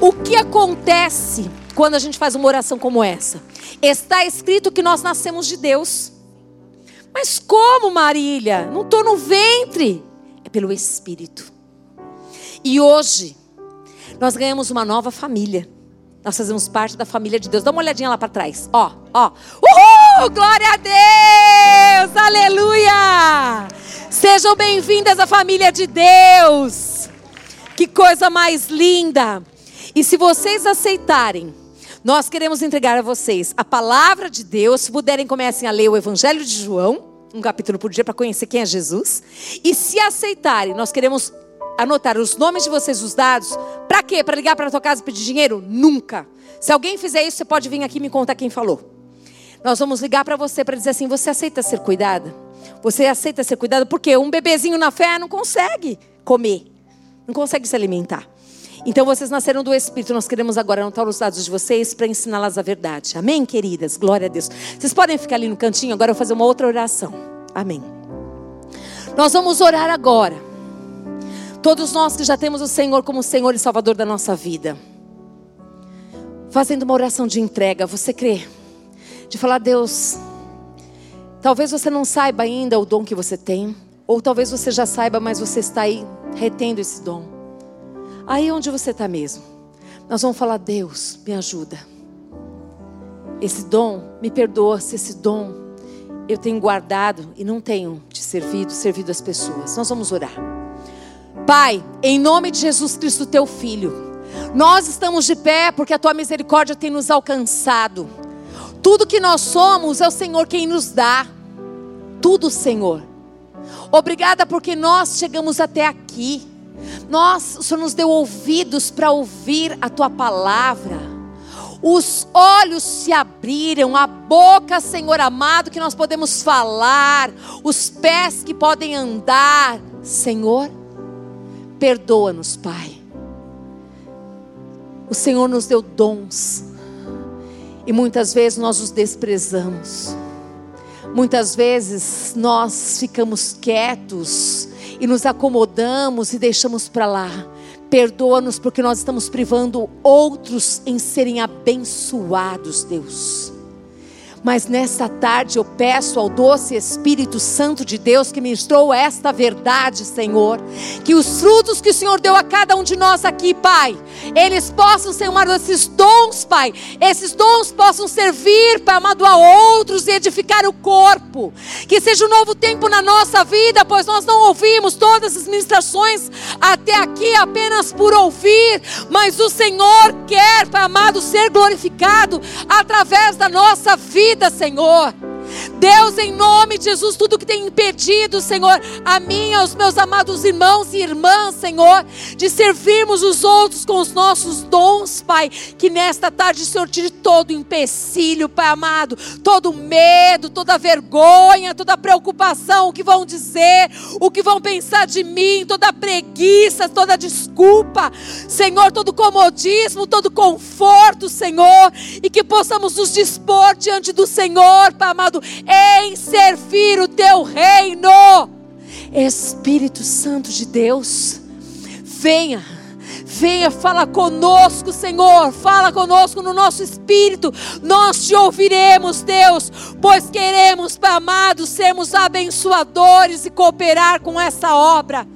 O que acontece quando a gente faz uma oração como essa? Está escrito que nós nascemos de Deus. Mas como, Marília? Não estou no ventre pelo Espírito. E hoje, nós ganhamos uma nova família. Nós fazemos parte da família de Deus. Dá uma olhadinha lá para trás. Ó, ó. Uhul! Glória a Deus! Aleluia! Sejam bem-vindas à família de Deus. Que coisa mais linda! E se vocês aceitarem, nós queremos entregar a vocês a palavra de Deus. Se puderem, comecem a ler o Evangelho de João um capítulo por dia para conhecer quem é Jesus. E se aceitarem, nós queremos anotar os nomes de vocês, os dados. Para quê? Para ligar para tua casa e pedir dinheiro? Nunca. Se alguém fizer isso, você pode vir aqui e me contar quem falou. Nós vamos ligar para você para dizer assim: você aceita ser cuidada? Você aceita ser cuidada? Porque um bebezinho na fé não consegue comer, não consegue se alimentar. Então vocês nasceram do Espírito. Nós queremos agora anotar os dados de vocês para ensiná-las a verdade. Amém, queridas? Glória a Deus. Vocês podem ficar ali no cantinho. Agora eu vou fazer uma outra oração. Amém. Nós vamos orar agora. Todos nós que já temos o Senhor como Senhor e Salvador da nossa vida. Fazendo uma oração de entrega. Você crê? De falar, Deus. Talvez você não saiba ainda o dom que você tem. Ou talvez você já saiba, mas você está aí retendo esse dom. Aí onde você está mesmo, nós vamos falar: Deus, me ajuda. Esse dom, me perdoa se esse dom eu tenho guardado e não tenho te servido, servido as pessoas. Nós vamos orar. Pai, em nome de Jesus Cristo, teu filho, nós estamos de pé porque a tua misericórdia tem nos alcançado. Tudo que nós somos é o Senhor quem nos dá. Tudo, Senhor. Obrigada porque nós chegamos até aqui. Nós, o Senhor nos deu ouvidos para ouvir a tua palavra. os olhos se abriram, a boca, Senhor amado, que nós podemos falar, os pés que podem andar. Senhor, perdoa-nos, Pai. O Senhor nos deu dons e muitas vezes nós os desprezamos. Muitas vezes nós ficamos quietos e nos acomodamos e deixamos para lá. Perdoa-nos porque nós estamos privando outros em serem abençoados, Deus. Mas nesta tarde eu peço ao doce Espírito Santo de Deus que ministrou esta verdade, Senhor, que os frutos que o Senhor deu a cada um de nós aqui, Pai, eles possam ser uma desses dons, Pai. Esses dons possam servir, Pai amado, a outros e edificar o corpo. Que seja um novo tempo na nossa vida, pois nós não ouvimos todas as ministrações até aqui apenas por ouvir, mas o Senhor quer, Pai amado, ser glorificado através da nossa vida vida, Senhor. Deus, em nome de Jesus, tudo que tem impedido, Senhor, a mim, aos meus amados irmãos e irmãs, Senhor, de servirmos os outros com os nossos dons, Pai, que nesta tarde, Senhor, tire todo empecilho, Pai amado, todo medo, toda vergonha, toda preocupação, o que vão dizer, o que vão pensar de mim, toda preguiça, toda desculpa, Senhor, todo comodismo, todo conforto, Senhor, e que possamos nos dispor diante do Senhor, Pai amado em servir o teu reino. Espírito Santo de Deus, venha. Venha, fala conosco, Senhor. Fala conosco no nosso espírito. Nós te ouviremos, Deus, pois queremos, Pai amado, sermos abençoadores e cooperar com essa obra.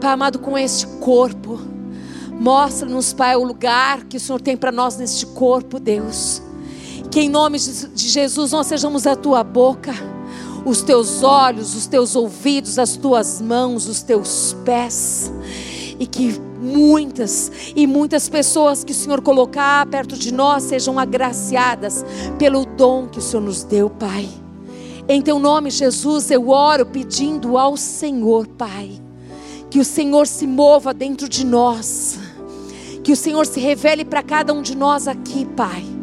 Pai amado, com este corpo. Mostra-nos, Pai, o lugar que o Senhor tem para nós neste corpo, Deus. Que em nome de Jesus nós sejamos a tua boca, os teus olhos, os teus ouvidos, as tuas mãos, os teus pés. E que muitas e muitas pessoas que o Senhor colocar perto de nós sejam agraciadas pelo dom que o Senhor nos deu, Pai. Em teu nome, Jesus, eu oro pedindo ao Senhor, Pai, que o Senhor se mova dentro de nós, que o Senhor se revele para cada um de nós aqui, Pai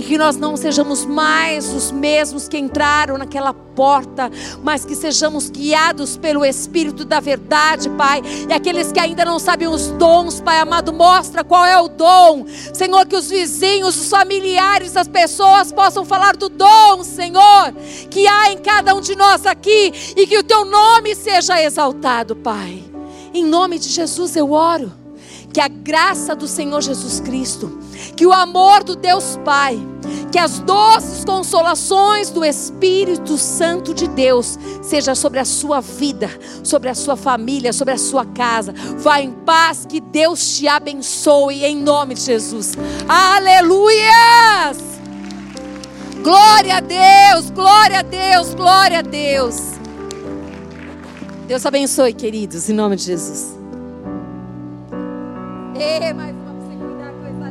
e que nós não sejamos mais os mesmos que entraram naquela porta, mas que sejamos guiados pelo Espírito da verdade, Pai. E aqueles que ainda não sabem os dons, Pai amado, mostra qual é o dom. Senhor, que os vizinhos, os familiares, as pessoas possam falar do dom, Senhor, que há em cada um de nós aqui e que o teu nome seja exaltado, Pai. Em nome de Jesus eu oro que a graça do Senhor Jesus Cristo, que o amor do Deus Pai, que as doces consolações do Espírito Santo de Deus seja sobre a sua vida, sobre a sua família, sobre a sua casa. Vá em paz, que Deus te abençoe em nome de Jesus. Aleluias! Glória a Deus, glória a Deus, glória a Deus. Deus abençoe, queridos, em nome de Jesus. E mais uma